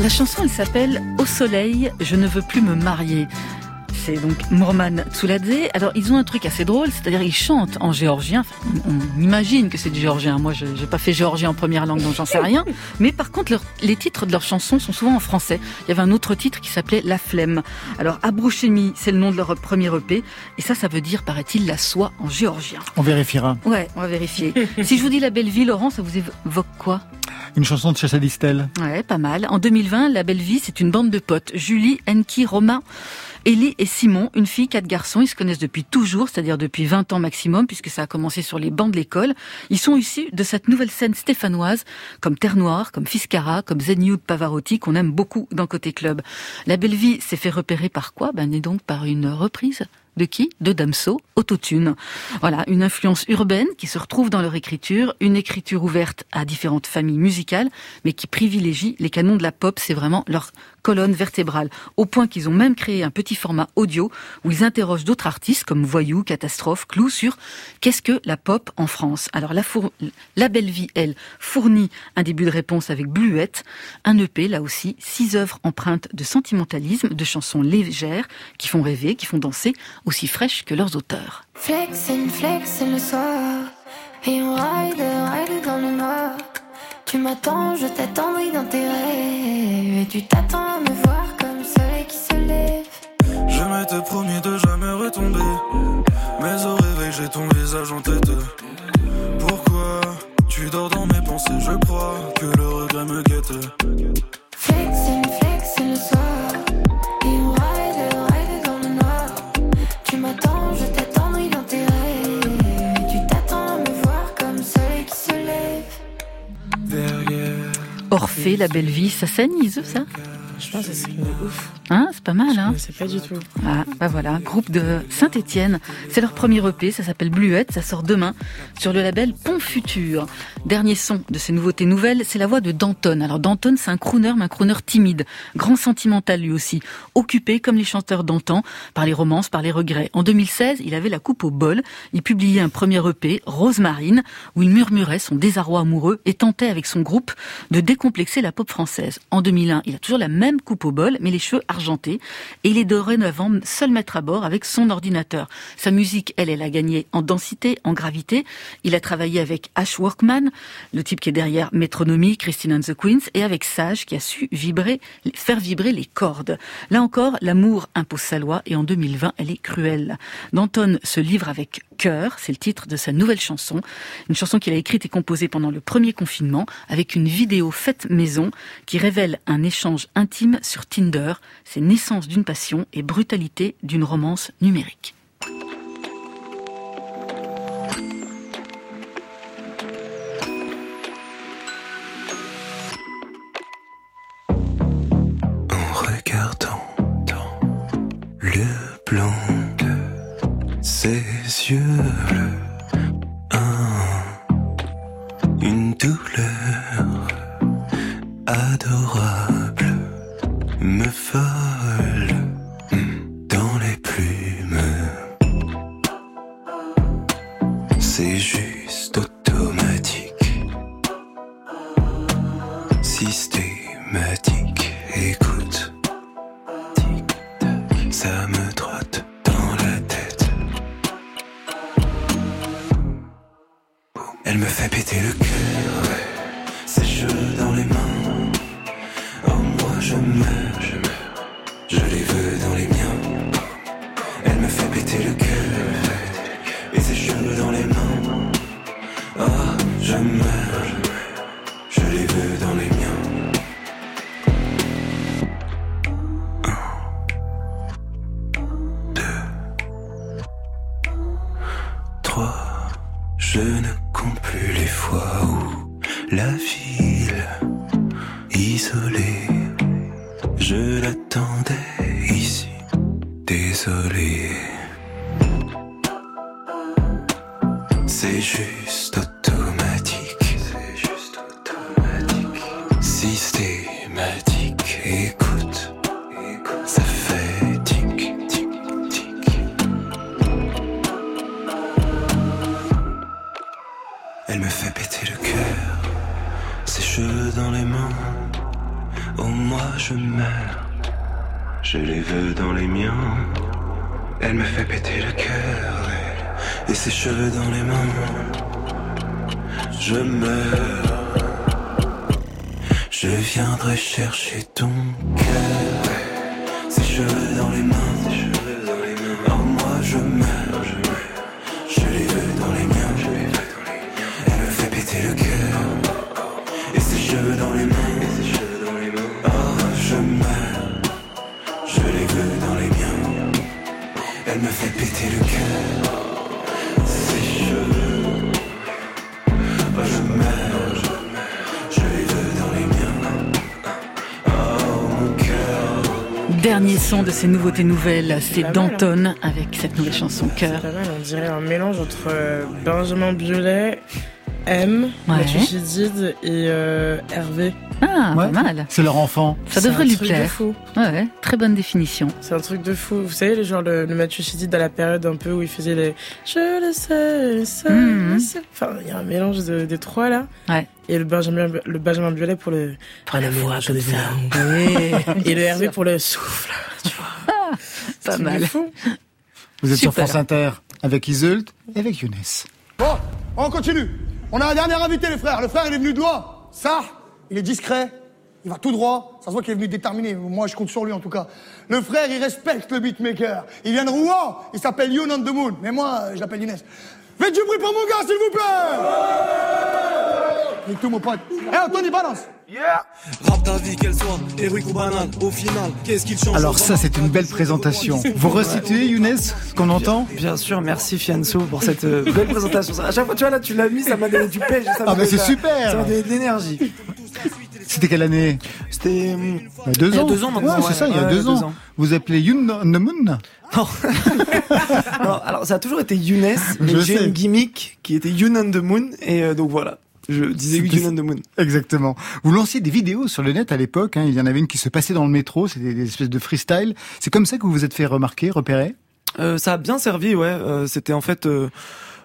La chanson elle s'appelle Au soleil, je ne veux plus me marier. C'est donc Mourman Tsuladze. Alors ils ont un truc assez drôle, c'est-à-dire ils chantent en géorgien. Enfin, on, on imagine que c'est du géorgien. Moi, je n'ai pas fait géorgien en première langue, donc j'en sais rien. Mais par contre, leur- les titres de leurs chansons sont souvent en français. Il y avait un autre titre qui s'appelait La Flemme. Alors Abrouchemi, c'est le nom de leur premier EP, et ça, ça veut dire, paraît-il, la soie en géorgien. On vérifiera. Ouais, on va vérifier. si je vous dis La Belle Vie, Laurent, ça vous évoque quoi? Une chanson de Chacha Distel. Ouais, pas mal. En 2020, La Belle Vie, c'est une bande de potes. Julie, Enki, Romain, Ellie et Simon, une fille, quatre garçons. Ils se connaissent depuis toujours, c'est-à-dire depuis 20 ans maximum, puisque ça a commencé sur les bancs de l'école. Ils sont issus de cette nouvelle scène stéphanoise, comme Terre Noire, comme Fiscara, comme Zen Pavarotti, qu'on aime beaucoup dans Côté Club. La Belle Vie s'est fait repérer par quoi? Ben, est donc par une reprise de qui De Damso, Autotune. Voilà, une influence urbaine qui se retrouve dans leur écriture, une écriture ouverte à différentes familles musicales, mais qui privilégie les canons de la pop, c'est vraiment leur colonne vertébrale, au point qu'ils ont même créé un petit format audio où ils interrogent d'autres artistes comme Voyou, Catastrophe, Clou sur qu'est-ce que la pop en France. Alors la, Belle Vie, elle, fournit un début de réponse avec Bluette, un EP là aussi, six œuvres empreintes de sentimentalisme, de chansons légères qui font rêver, qui font danser, aussi fraîches que leurs auteurs. Flexin, flexin le soir. Et on ride dans le noir. Tu m'attends, je t'attendrai dans tes. Et tu t'attends à me voir comme le soleil qui se lève. Je m'étais promis de jamais retomber. Mais au réveil, j'ai ton visage en tête. Pourquoi tu dors dans mes pensées? Je crois que le regret me guette. Orphée, La Belle Vie, ça saigne, Iseux, ça Je pense que c'est ouf. Hein, c'est pas mal, hein sais pas du tout. Ah, bah voilà, groupe de Saint-Étienne. C'est leur premier EP, ça s'appelle Bluette, ça sort demain sur le label Pont Futur. Dernier son de ces nouveautés nouvelles, c'est la voix de Danton. Alors Danton, c'est un crooner, mais un crooner timide, grand sentimental lui aussi, occupé comme les chanteurs d'antan par les romances, par les regrets. En 2016, il avait la coupe au bol, il publiait un premier EP, Rosemarine, où il murmurait son désarroi amoureux et tentait avec son groupe de décomplexer la pop française. En 2001, il a toujours la même coupe au bol, mais les cheveux argentés, et il est dorénavant seul maître à bord avec son ordinateur. Sa musique, elle, elle a gagné en densité, en gravité. Il a travaillé avec Ash Workman, le type qui est derrière Metronomy, Christine and the Queens, et avec Sage, qui a su vibrer, faire vibrer les cordes. Là encore, l'amour impose sa loi, et en 2020, elle est cruelle. Danton se livre avec Cœur, c'est le titre de sa nouvelle chanson. Une chanson qu'il a écrite et composée pendant le premier confinement avec une vidéo faite maison qui révèle un échange intime sur Tinder, c'est naissance d'une passion et brutalité d'une romance numérique. Je les veux dans les miens. Elle me fait péter le cœur et, ses cheveux dans les mains. Je meurs, je viendrai chercher ton son de ces nouveautés nouvelles, c'est hein. Danton avec cette nouvelle chanson Cœur. Pas mal, on dirait un mélange entre euh, Benjamin Biolay, M, Ouais. Mathieu Chédid et euh, Hervé. Ah, Ouais. pas mal. C'est leur enfant. Ça C'est devrait un lui truc de plaire. fou. Ouais, ouais, très bonne définition. C'est un truc de fou. Vous savez, le genre le, le Mathieu Chédid à la période un peu où il faisait les Je le sais, je le sais, Mhm. le sais. Enfin, il y a un mélange de- des trois là. Ouais. Et le Benjamin, le Benjamin Biolay pour le. Pour la voix comme ça. Et le Hervé pour le souffle. Tu vois. Pas Truc de mal. fou. Vous êtes sur Super. France Inter avec Iseult et avec Younes. Bon, on continue. On a un dernier invité, les frères. Le frère, il est venu de loin. Ça, il est discret. Il va tout droit. Ça se voit qu'il est venu déterminé. Moi, je compte sur lui, en tout cas. Le frère, il respecte le beatmaker. Il vient de Rouen. Il s'appelle Youn on the Moon. Mais moi, je l'appelle Younes. Faites du bruit pour mon gars, s'il vous plaît Nique tout, mon pote. Eh, Anthony, balance Rap ta vie, qu'elle soit héroïque ou banale, au final, qu'est-ce qu'il change Alors ça, c'est une belle présentation. Vous resituez, Younes, ce qu'on entend Bien sûr, merci Fianso pour cette euh, belle présentation. À chaque fois, tu vois, là, tu l'as mis, ça m'a donné du pêche. ça m'a Ah bah c'est de super Ça m'a donné de l'énergie. C'était quelle année C'était. Il y a deux ans. deux ans maintenant, Ouais, c'est ouais. ça, il y a Ouais, deux, deux ans. ans. Vous appelez Youn on the Moon Non. non, alors ça a toujours été Younes, mais j'ai une gimmick qui était Youn on the Moon, et euh, donc voilà. Je disais Youn on the Moon. Exactement. Vous lanciez des vidéos sur le net à l'époque. Hein. Il y en avait une qui se passait dans le métro. C'était des espèces de freestyle. C'est comme ça que vous vous êtes fait remarquer, repérer? Euh, ça a bien servi, ouais. Euh, C'était en fait,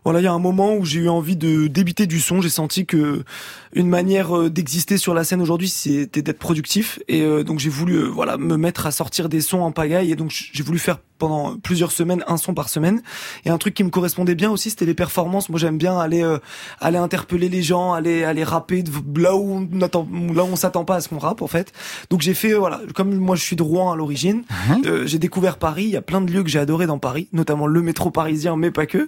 voilà, il y a un moment où j'ai eu envie de débiter du son. J'ai senti que une manière euh, d'exister sur la scène aujourd'hui, c'était d'être productif. Et euh, donc j'ai voulu, euh, voilà, me mettre à sortir des sons en pagaille. Et donc j'ai voulu faire pendant plusieurs semaines un son par semaine. Et un truc qui me correspondait bien aussi, c'était les performances. Moi, j'aime bien aller aller interpeller les gens, aller aller rapper là où on attend, là où on s'attend pas à ce qu'on rappe en fait. Donc j'ai fait voilà, comme moi je suis de Rouen à l'origine, euh, j'ai découvert Paris. Il y a plein de lieux que j'ai adoré dans Paris, notamment le métro parisien, mais pas que.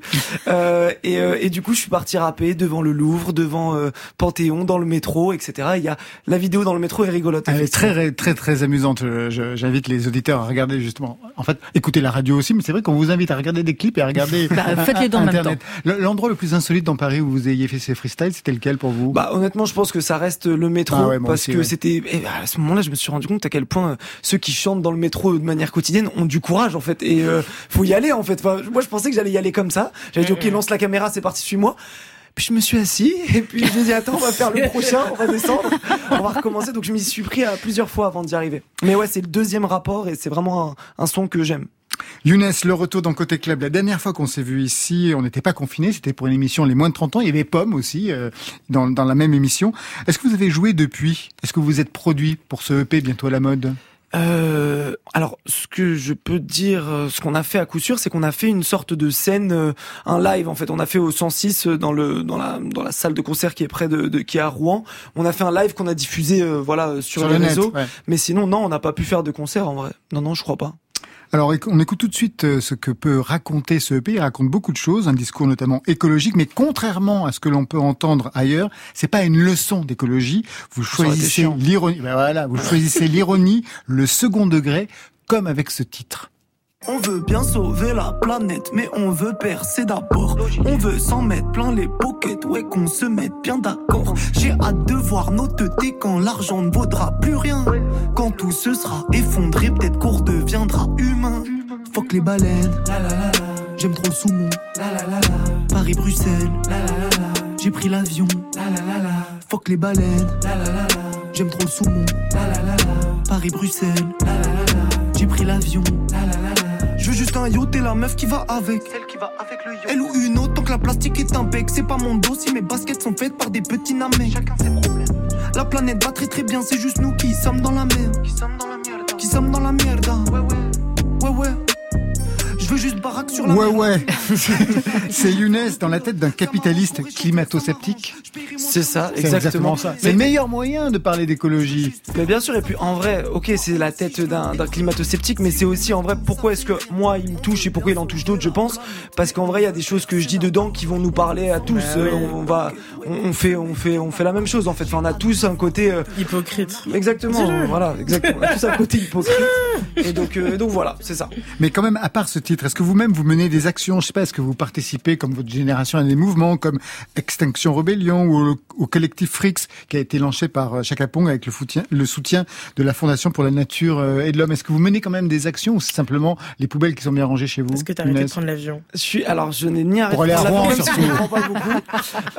Euh, et, euh, et du coup, je suis parti rapper devant le Louvre, devant euh, Panthéon, dans le métro, etc. Il y a la vidéo dans le métro est rigolote. Elle est très très très amusante. J'invite les auditeurs à regarder justement. En fait, écouter la radio aussi, mais c'est vrai qu'on vous invite à regarder des clips et à regarder. Bah, faites-les même Internet. Le- L'endroit le plus insolite dans Paris où vous ayez fait ces freestyles, c'était lequel pour vous? Bah honnêtement, je pense que ça reste le métro Ah ouais, moi parce aussi, que ouais. c'était et à ce moment-là, je me suis rendu compte à quel point ceux qui chantent dans le métro de manière quotidienne ont du courage en fait et euh, faut y aller en fait. Enfin, moi, je pensais que j'allais y aller comme ça. J'avais dit OK, lance la caméra, c'est parti, suis-moi. Puis je me suis assis et puis je me dit attends, on va faire le prochain, on va descendre, on va recommencer. Donc je m'y suis pris à plusieurs fois avant d'y arriver. Mais ouais, c'est le deuxième rapport et c'est vraiment un, son que j'aime. Younes, le retour dans Côté Club. La dernière fois qu'on s'est vu ici, on n'était pas confinés, c'était pour une émission Les moins de 30 ans. Il y avait Pomme aussi euh, dans, dans la même émission. Est-ce que vous avez joué depuis? Est-ce que vous vous êtes produit pour ce EP bientôt à la mode? Euh, alors, ce que je peux dire, euh, ce qu'on a fait à coup sûr, c'est qu'on a fait une sorte de scène, euh, un live en fait. On a fait au 106 euh, dans le dans la dans la salle de concert qui est près de, de qui est à Rouen. On a fait un live qu'on a diffusé, euh, voilà, sur, Sur les le net, réseaux. ouais. Mais sinon, non, on n'a pas pu faire de concert en vrai. Non, non, je crois pas. Alors, on écoute tout de suite euh, ce que peut raconter ce EP. Il raconte beaucoup de choses, un discours notamment écologique, mais contrairement à ce que l'on peut entendre ailleurs, c'est pas une leçon d'écologie. Vous choisissez l'ironie. Ben voilà, vous choisissez l'ironie, le second degré, comme avec ce titre. On veut bien sauver la planète, mais on veut percer d'abord. On veut s'en mettre plein les pockets, ouais qu'on se mette bien d'accord. J'ai hâte de voir nos teutés quand l'argent ne vaudra plus rien. Quand tout se sera effondré, peut-être qu'on redeviendra humain. Fuck les baleines, j'aime trop le saumon. Paris-Bruxelles, j'ai pris l'avion. Fuck les baleines, j'aime trop le saumon. Paris-Bruxelles, j'ai pris l'avion. Je veux juste un yacht et la meuf qui va avec. Celle qui va avec le yacht. Elle ou une autre, tant que la plastique est un bec. C'est pas mon dos si mes baskets sont faites par des petits namés. Chacun ses problèmes. La planète va très très bien, c'est juste nous qui sommes dans la merde. Qui sommes dans la merde. Qui sommes dans la merde. Sur la Ouais, ouais. c'est Younes dans la tête d'un capitaliste climato-sceptique. C'est ça, exactement. ça. C'est le meilleur moyen de parler d'écologie. Mais bien sûr, et puis en vrai, ok, c'est la tête d'un climato-sceptique, mais c'est aussi en vrai pourquoi est-ce que moi il me touche et pourquoi il en touche d'autres, je pense, parce qu'en vrai il y a des choses que je dis dedans qui vont nous parler à tous. Euh, oui. on, va, on, on fait, on fait, on fait la même chose en fait. Enfin, on a tous un côté euh, Hypocrite. exactement, voilà, exactement. On a tous un côté hypocrite. Et donc, euh, donc voilà, c'est ça. Mais quand même, à part ce titre, est-ce que vous-même vous menez des actions Je sais pas, est-ce que vous participez, comme votre génération, à des mouvements comme Extinction Rebellion ou au, au collectif Frix, qui a été lancé par euh, Chaka Pong avec le, foutien- le soutien de la Fondation pour la Nature euh, et de l'Homme Est-ce que vous menez quand même des actions ou c'est simplement les poubelles qui sont bien rangées chez vous Est-ce que arrêté Younes de prendre l'avion? Je suis, alors je n'ai ni arrêté Pour aller à Rouen, surtout.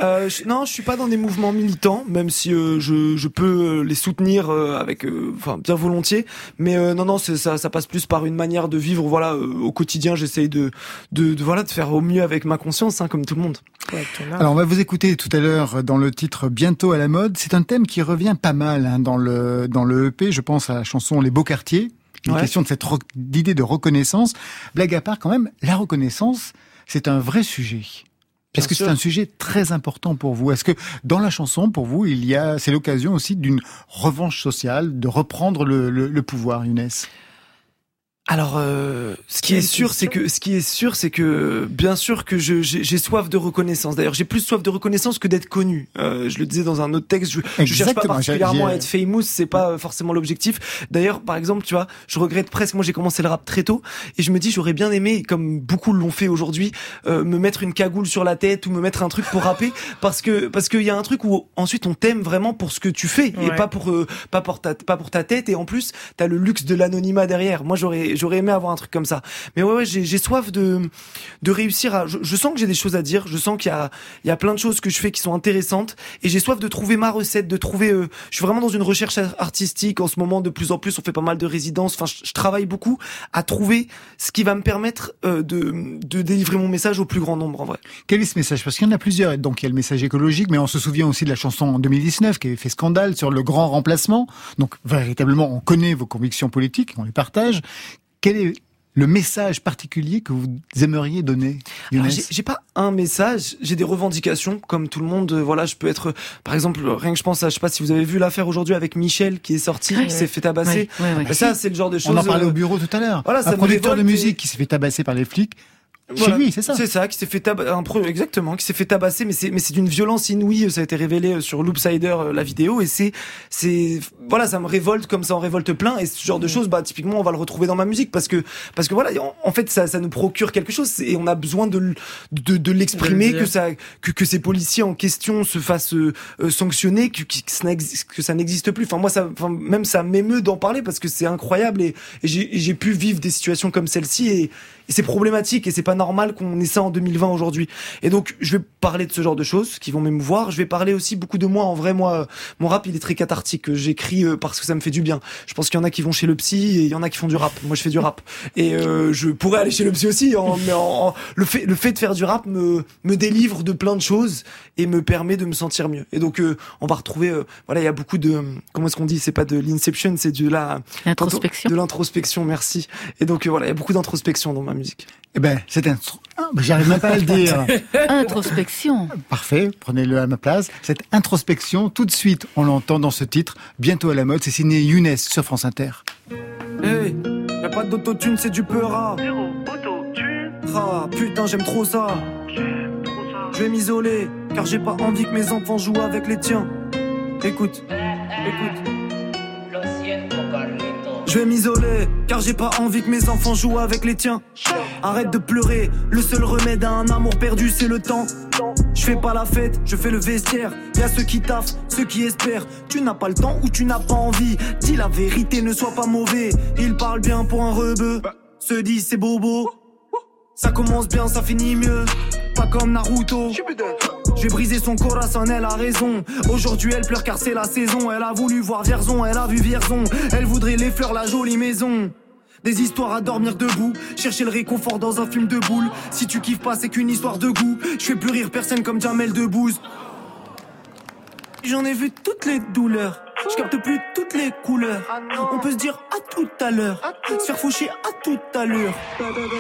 Euh, je- non, je suis pas dans des mouvements militants, même si euh, je, je peux euh, les soutenir euh, avec, euh, enfin bien volontiers. Mais euh, non, non, ça, ça passe plus par une manière de vivre. Voilà, euh, au quotidien, j'essaye de, de, de, voilà, de faire au mieux avec ma conscience, hein, comme tout le monde. Ouais. Alors on va vous écouter tout à l'heure dans le titre Bientôt à la mode. C'est un thème qui revient pas mal hein, dans le dans le EP. Je pense à la chanson Les Beaux Quartiers. Une Ouais. question de cette d'idée de reconnaissance. Blague à part, quand même, la reconnaissance, c'est un vrai sujet. Est-ce que c'est un sujet très important pour vous? Est-ce que dans la chanson, pour vous, il y a, c'est l'occasion aussi d'une revanche sociale, de reprendre le, le, le pouvoir, Younes? Alors, euh, ce qui est sûr, c'est que ce qui est sûr, c'est que bien sûr que je j'ai j'ai soif de reconnaissance. D'ailleurs, j'ai plus soif de reconnaissance que d'être connu. Euh, je le disais dans un autre texte. Je, je cherche pas particulièrement à être famous. C'est pas forcément l'objectif. D'ailleurs, par exemple, tu vois, je regrette presque. Moi, j'ai commencé le rap très tôt et je me dis, j'aurais bien aimé, comme beaucoup l'ont fait aujourd'hui, euh, me mettre une cagoule sur la tête ou me mettre un truc pour rapper, parce que parce qu'il y a un truc où ensuite on t'aime vraiment pour ce que tu fais et Ouais. pas pour euh, pas pour ta pas pour ta tête. Et en plus, t'as le luxe de l'anonymat derrière. Moi, j'aurais j'aurais aimé avoir un truc comme ça. Mais ouais, ouais j'ai, soif de de réussir à. Je, je sens que j'ai des choses à dire. Je sens qu'il y a il y a plein de choses que je fais qui sont intéressantes et j'ai soif de trouver ma recette, de trouver. euh, je suis vraiment dans une recherche artistique en ce moment. De plus en plus, on fait pas mal de résidences. Enfin, je, je travaille beaucoup à trouver ce qui va me permettre euh, de de délivrer mon message au plus grand nombre en vrai. Quel est ce message? Parce qu'il y en a plusieurs. Donc il y a le message écologique, mais on se souvient aussi de la chanson en 2019 qui avait fait scandale sur le grand remplacement. Donc véritablement, on connaît vos convictions politiques, on les partage. Quel est le message particulier que vous aimeriez donner j'ai pas un message, j'ai des revendications comme tout le monde. euh, Voilà, je peux être, par exemple, rien que je pense à, je sais pas si vous avez vu l'affaire aujourd'hui avec Michel qui est sorti, Ouais. qui s'est fait tabasser. Ouais, ouais, ouais. Bah, Ça, c'est le genre de choses. On en parlait euh, au bureau tout à l'heure. Voilà, un producteur de musique qui s'est fait tabasser par les flics. Voilà. Chez lui, c'est ça. C'est ça, qui s'est fait tab un pro exactement, qui s'est fait tabasser, mais c'est mais c'est d'une violence inouïe. Ça a été révélé euh, sur Loopsider euh, la vidéo et c'est c'est voilà, ça me révolte comme ça en révolte plein et ce genre de choses, bah typiquement on va le retrouver dans ma musique parce que parce que voilà, en, en fait ça ça nous procure quelque chose et on a besoin de de, de l'exprimer, que ça que que ces policiers en question se fassent euh, euh, sanctionner, que, que, ça n'existe- plus. Enfin moi ça, enfin, même ça m'émeut d'en parler parce que c'est incroyable et, et j'ai pu vivre des situations comme celle-ci et et c'est problématique et c'est pas normal qu'on ait ça en 2020 aujourd'hui. Et donc je vais parler de ce genre de choses qui vont m'émouvoir. Je vais parler aussi beaucoup de moi. En vrai, moi, euh, mon rap il est très cathartique. J'écris euh, parce que ça me fait du bien. Je pense qu'il y en a qui vont chez le psy et il y en a qui font du rap. Moi, je fais du rap et euh, je pourrais aller chez le psy aussi. En, mais en, en- le fait le fait de faire du rap me me délivre de plein de choses et me permet de me sentir mieux. Et donc euh, on va retrouver euh, voilà il y a beaucoup de comment est-ce qu'on dit? C'est pas de l'inception c'est de la L'introspection. de l'introspection merci et donc euh, voilà il y a beaucoup d'introspection dans ma musique Eh ben, c'est un. Ah, ben, J'arrive même pas à le dire. Introspection. Parfait, prenez-le à ma place. Cette introspection, tout de suite, on l'entend dans ce titre, bientôt à la mode. C'est signé Younes sur France Inter. Hey, y'a pas d'autotune, c'est du peura. Ah, putain, j'aime trop ça. Je vais m'isoler, car j'ai pas envie que mes enfants jouent avec les tiens. Écoute, écoute. Je vais m'isoler, car j'ai pas envie que mes enfants jouent avec les tiens. Arrête de pleurer, le seul remède à un amour perdu, c'est le temps. Je fais pas la fête, je fais le vestiaire. Y a ceux qui taffent, ceux qui espèrent. Tu n'as pas le temps ou tu n'as pas envie. Dis la vérité, ne sois pas mauvais. Il parle bien pour un rebeu. Se dit c'est bobo. Ça commence bien, ça finit mieux. Comme Naruto. Je vais briser son corazon, elle a raison. Aujourd'hui, elle pleure car c'est la saison. Elle a voulu voir Vierzon, elle a vu Vierzon. Elle voudrait les fleurs, la jolie maison. Des histoires à dormir debout, chercher le réconfort dans un film de boule. Si tu kiffes pas, c'est qu'une histoire de goût. Je fais plus rire personne comme Jamel Debbouze. J'en ai vu toutes les douleurs. Je capte plus toutes les couleurs. On peut se dire à tout à l'heure. Se faire faucher à toute allure.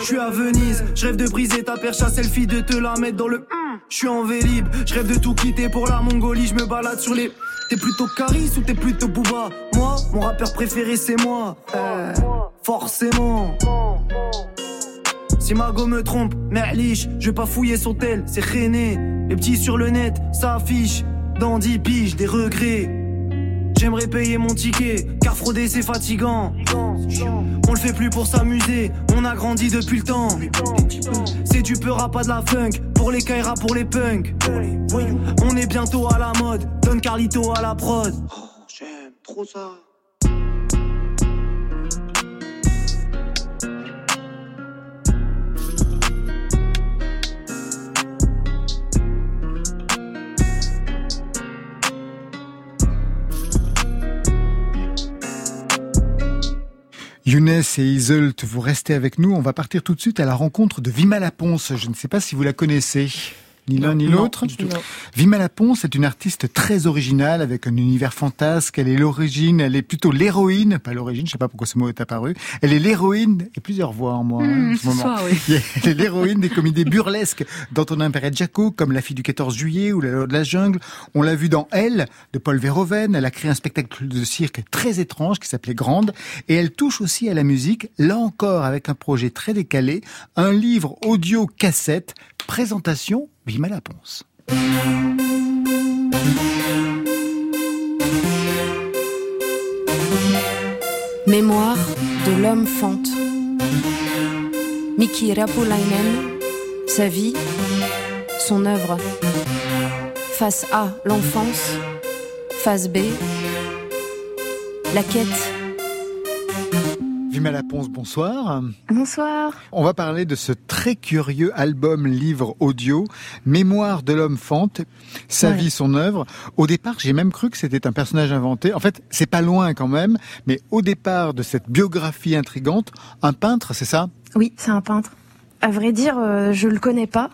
Je suis à Venise, je rêve de briser ta perche à selfie, de te la mettre dans le. Je suis en vélib, je rêve de tout quitter pour la Mongolie. Je me balade sur les. T'es plutôt Caris ou t'es plutôt Booba Moi, mon rappeur préféré c'est moi. Euh, forcément. Si Mago me trompe, Merlich, je vais pas fouiller son tel, c'est René. Les petits sur le net, ça affiche. Dans 10 piges, des regrets. J'aimerais payer mon ticket, car frauder c'est fatigant. On le fait plus pour s'amuser, on a grandi depuis le temps. C'est du peur pas de la funk, pour les Kaira, pour les punks. On est bientôt à la mode, Don Carlito à la prod. J'aime trop ça. Younes et Iseult, vous restez avec nous. On va partir tout de suite à la rencontre de Vima Laponce. Je ne sais pas si vous la connaissez. Ni l'un ni l'autre. Vima Laponce est une artiste très originale avec un univers fantasque. Elle est l'origine, elle est plutôt l'héroïne, pas l'origine, je sais pas pourquoi ce mot est apparu. Elle est l'héroïne, et plusieurs voix en moi. hein, Mmh, en ce moment. soir, oui. Elle est l'héroïne des comédies burlesques d'Antonin Perret Jaco, comme La fille du 14 juillet ou La loi de la jungle. On l'a vu dans Elle, de Paul Verhoeven. Elle a créé un spectacle de cirque très étrange qui s'appelait Grande. Et elle touche aussi à la musique, là encore avec un projet très décalé, un livre audio cassette, présentation Mémoire de l'homme fente. Miki Rapulainen, sa vie, son œuvre. Face A, l'enfance. Face B, la quête. Vimala Ponce, bonsoir. Bonsoir. On va parler de ce très curieux album livre audio, Mémoire de l'homme fante, sa Ouais. vie, son œuvre. Au départ, j'ai même cru que c'était un personnage inventé. En fait, c'est pas loin quand même, mais au départ de cette biographie intrigante, un peintre, c'est ça? Oui, c'est un peintre. À vrai dire, euh, je le connais pas.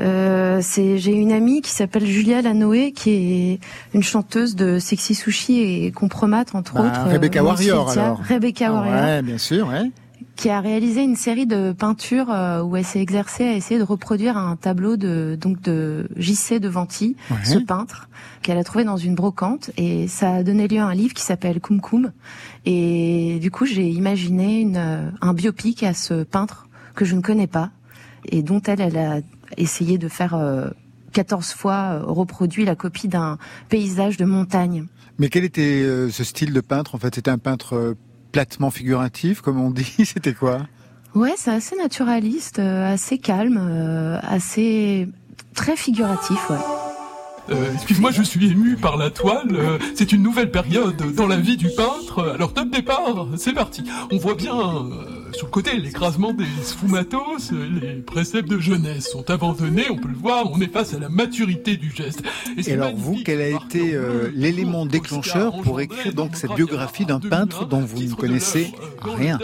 Euh, j'ai une amie qui s'appelle Julia Lanoé qui est une chanteuse de Sexy Sushi et Compromat entre Bah, autres. euh, Rebecca Nancy Warrior, alors. Rebecca Ah Warrior. Ouais, bien sûr, ouais. qui a réalisé une série de peintures euh, où elle s'est exercée à essayer de reproduire un tableau de donc de JC de Venty, Ouais. ce peintre qu'elle a trouvé dans une brocante et ça a donné lieu à un livre qui s'appelle Koum Koum et du coup j'ai imaginé une, euh, un biopic à ce peintre que je ne connais pas et dont elle elle a essayé de faire euh, 14 fois euh, reproduit la copie d'un paysage de montagne. Mais quel était euh, ce style de peintre En fait, c'était un peintre euh, platement figuratif, comme on dit? C'était quoi? Ouais, c'est assez naturaliste, euh, assez calme, euh, assez très figuratif, ouais. Euh, Excuse-moi, je suis ému par la toile. Euh, c'est une nouvelle période dans la vie du peintre. Alors top départ, c'est parti. On voit bien euh, sur le côté l'écrasement des sfumatos. euh, Les préceptes de jeunesse sont abandonnés. On peut le voir. On est face à la maturité du geste. Et alors vous, quel a été euh, l'élément déclencheur pour écrire donc cette biographie d'un peintre dont vous ne connaissez rien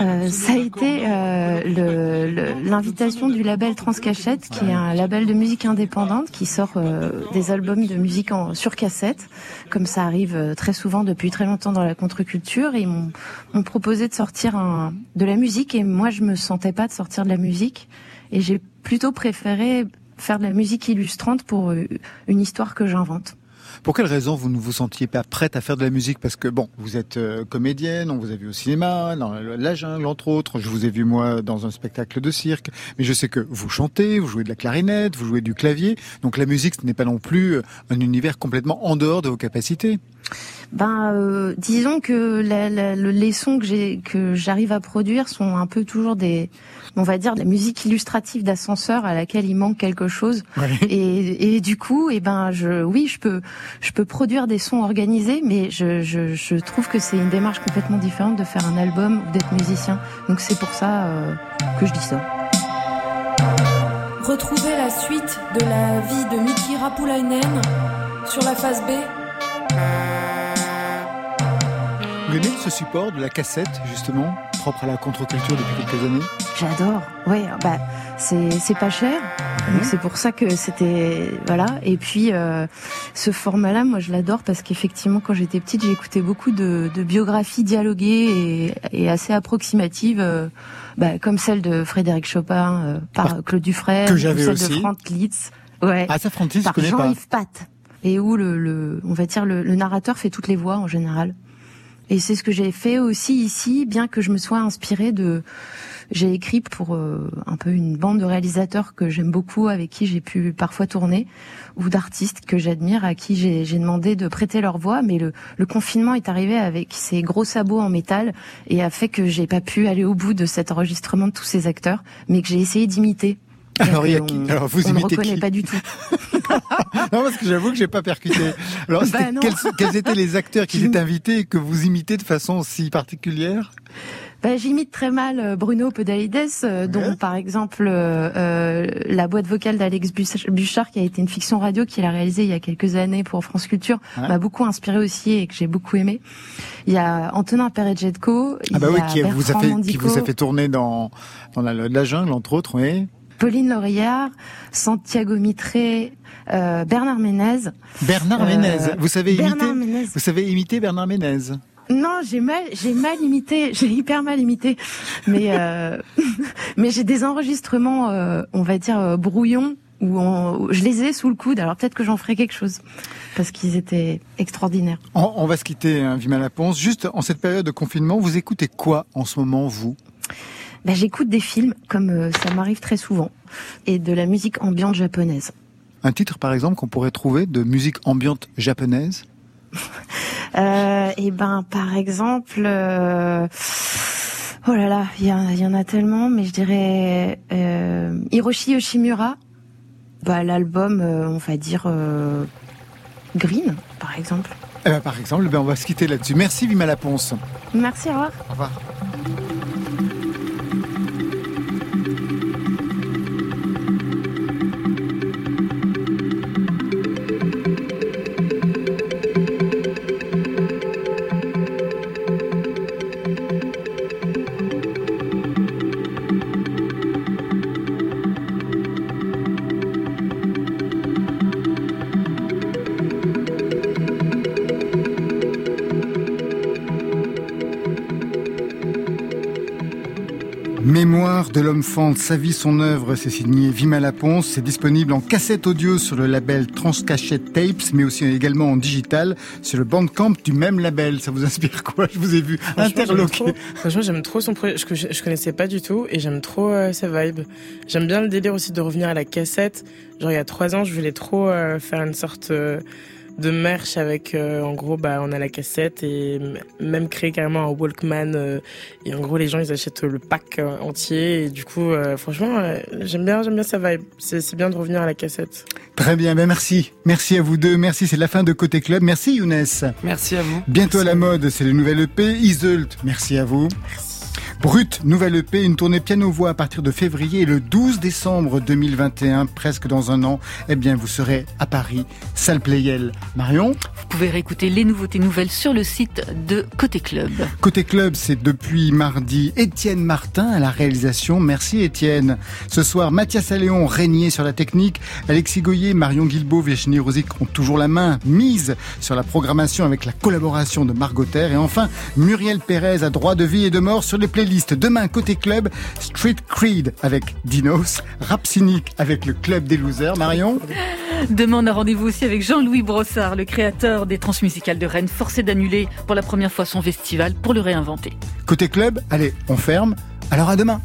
Euh, ça a été euh, l'invitation du label Transcachette, qui est un label de musique indépendante qui sort euh, des albums de musique en, sur cassette, comme ça arrive très souvent depuis très longtemps dans la contre-culture. Et ils m'ont proposé de sortir un, de la musique, et moi je me sentais pas de sortir de la musique, et j'ai plutôt préféré faire de la musique illustrante pour euh, une histoire que j'invente. Pour quelle raison vous ne vous sentiez pas prête à faire de la musique? Parce que bon, vous êtes euh, comédienne, on vous a vu au cinéma, dans la jungle entre autres. Je vous ai vu moi dans un spectacle de cirque. Mais je sais que vous chantez, vous jouez de la clarinette, vous jouez du clavier. Donc la musique, ce n'est pas non plus euh, un univers complètement en dehors de vos capacités. Ben, euh, disons que les sons que j'arrive à produire sont un peu toujours des, on va dire, de la musique illustrative d'ascenseur à laquelle il manque quelque chose. Et, et du coup, eh ben, je, oui, je peux, je peux produire des sons organisés, mais je, je, je trouve que c'est une démarche complètement différente de faire un album ou d'être musicien. Donc c'est pour ça euh, que je dis ça. Retrouvez la suite de la vie de Miki Rapulainen sur la phase B. Vous aimez ce support de la cassette justement, propre à la contre-culture depuis quelques années J'adore. Ouais, bah c'est c'est pas cher. Donc c'est pour ça que c'était voilà. Et puis euh, ce format-là, moi je l'adore parce qu'effectivement quand j'étais petite, écouté beaucoup de, de biographies dialoguées et, et assez approximatives, euh, bah, comme celle de Frédéric Chopin euh, par Claude Dufresne, Que celle aussi. de Franck Litz. Ouais. Ah ça, par. Jean-Yves Pat. Et où le, le on va dire le, le narrateur fait toutes les voix en général. Et c'est ce que j'ai fait aussi ici, bien que je me sois inspirée de. J'ai écrit pour euh, un peu une bande de réalisateurs que j'aime beaucoup, avec qui j'ai pu parfois tourner, ou d'artistes que j'admire, à qui j'ai demandé de prêter leur voix. Mais le, le confinement est arrivé avec ses gros sabots en métal et a fait que j'ai pas pu aller au bout de cet enregistrement de tous ces acteurs, mais que j'ai essayé d'imiter. Alors, il y a on- Alors, vous on ne imitez reconnaît qui pas du tout. non, parce que j'avoue que j'ai pas percuté. Alors, Bah quels, quels étaient les acteurs qui étaient invités et que vous imitez de façon si particulière? Bah, J'imite très mal euh, Bruno Podalides, euh, dont par exemple euh, euh, la boîte vocale d'Alex Bouchard, qui a été une fiction radio qu'il a réalisée il y a quelques années pour France Culture, Ouais. m'a beaucoup inspiré aussi et que j'ai beaucoup aimé. Il y a Antonin Perejetko, Ah bah oui, a qui vous, a fait, qui Mandico, vous a fait tourner dans, dans la, la jungle, entre autres, oui. Pauline Lauriard, Santiago Mitré, euh, Bernard Ménez. Bernard Euh, Ménez. Vous savez imiter Bernard Ménez. Vous savez imiter Bernard Ménez Non, j'ai mal, j'ai mal imité, j'ai hyper mal imité, mais euh, mais j'ai des enregistrements, euh, on va dire brouillons où, on, où je les ai sous le coude. Alors peut-être que j'en ferai quelque chose parce qu'ils étaient extraordinaires. on, on va se quitter, hein, Vima Laponce. Juste en cette période de confinement, vous écoutez quoi en ce moment, vous? Bah, j'écoute des films comme euh, ça m'arrive très souvent et de la musique ambiante japonaise. Un titre, par exemple, qu'on pourrait trouver de musique ambiante japonaise? Euh, et ben par exemple, euh, oh là là, il y, en- il y en a tellement, mais je dirais euh, Hiroshi Yoshimura, bah, l'album, on va dire Green, par exemple. Eh ben, Par exemple, ben, on va se quitter là-dessus. Merci, Vima Laponce. Merci, au revoir. Au revoir. De l'homme fente, sa vie, son œuvre, c'est signé Vima Laponce. C'est disponible en cassette audio sur le label Transcachette Tapes, mais aussi également en digital sur le bandcamp du même label. Ça vous inspire quoi? Je vous ai vu interloqué. Franchement, j'aime trop son projet. Je, je, connaissais pas du tout et j'aime trop euh, sa vibe. J'aime bien le délire aussi de revenir à la cassette. Genre il y a trois ans, je voulais trop euh, faire une sorte euh, de merch avec euh, en gros bah on a la cassette et même créer carrément un Walkman euh, et en gros les gens ils achètent le pack euh, entier et du coup franchement j'aime bien j'aime bien ça vibe. C'est bien de revenir à la cassette. Très bien ben merci. Merci à vous deux. Merci c'est la fin de côté club. Merci Younes. Merci à vous. Bientôt merci à la mode c'est le nouvel EP Isult merci à vous. Merci. Brut, nouvelle EP, une tournée piano-voix à partir de février et le 12 décembre 2021, presque dans un an, eh bien vous serez à Paris, salle Playel. Marion Vous pouvez réécouter les nouveautés nouvelles sur le site de Côté Club. Côté Club, c'est depuis mardi Étienne Martin à la réalisation. Merci Étienne. Ce soir, Mathias Alléon régné sur la technique. Alexis Goyer, Marion Guilbault, Virginie Rosic ont toujours la main mise sur la programmation avec la collaboration de Margot Terre. Et enfin, Muriel Pérez a droit de vie et de mort sur les Demain, côté club, Street Creed avec Dinos, Rap Cynique avec le Club des Losers. Marion Demain, on a rendez-vous aussi avec Jean-Louis Brossard, le créateur des transmusicales de Rennes, forcé d'annuler pour la première fois son festival pour le réinventer. Côté club, allez, on ferme. Alors à demain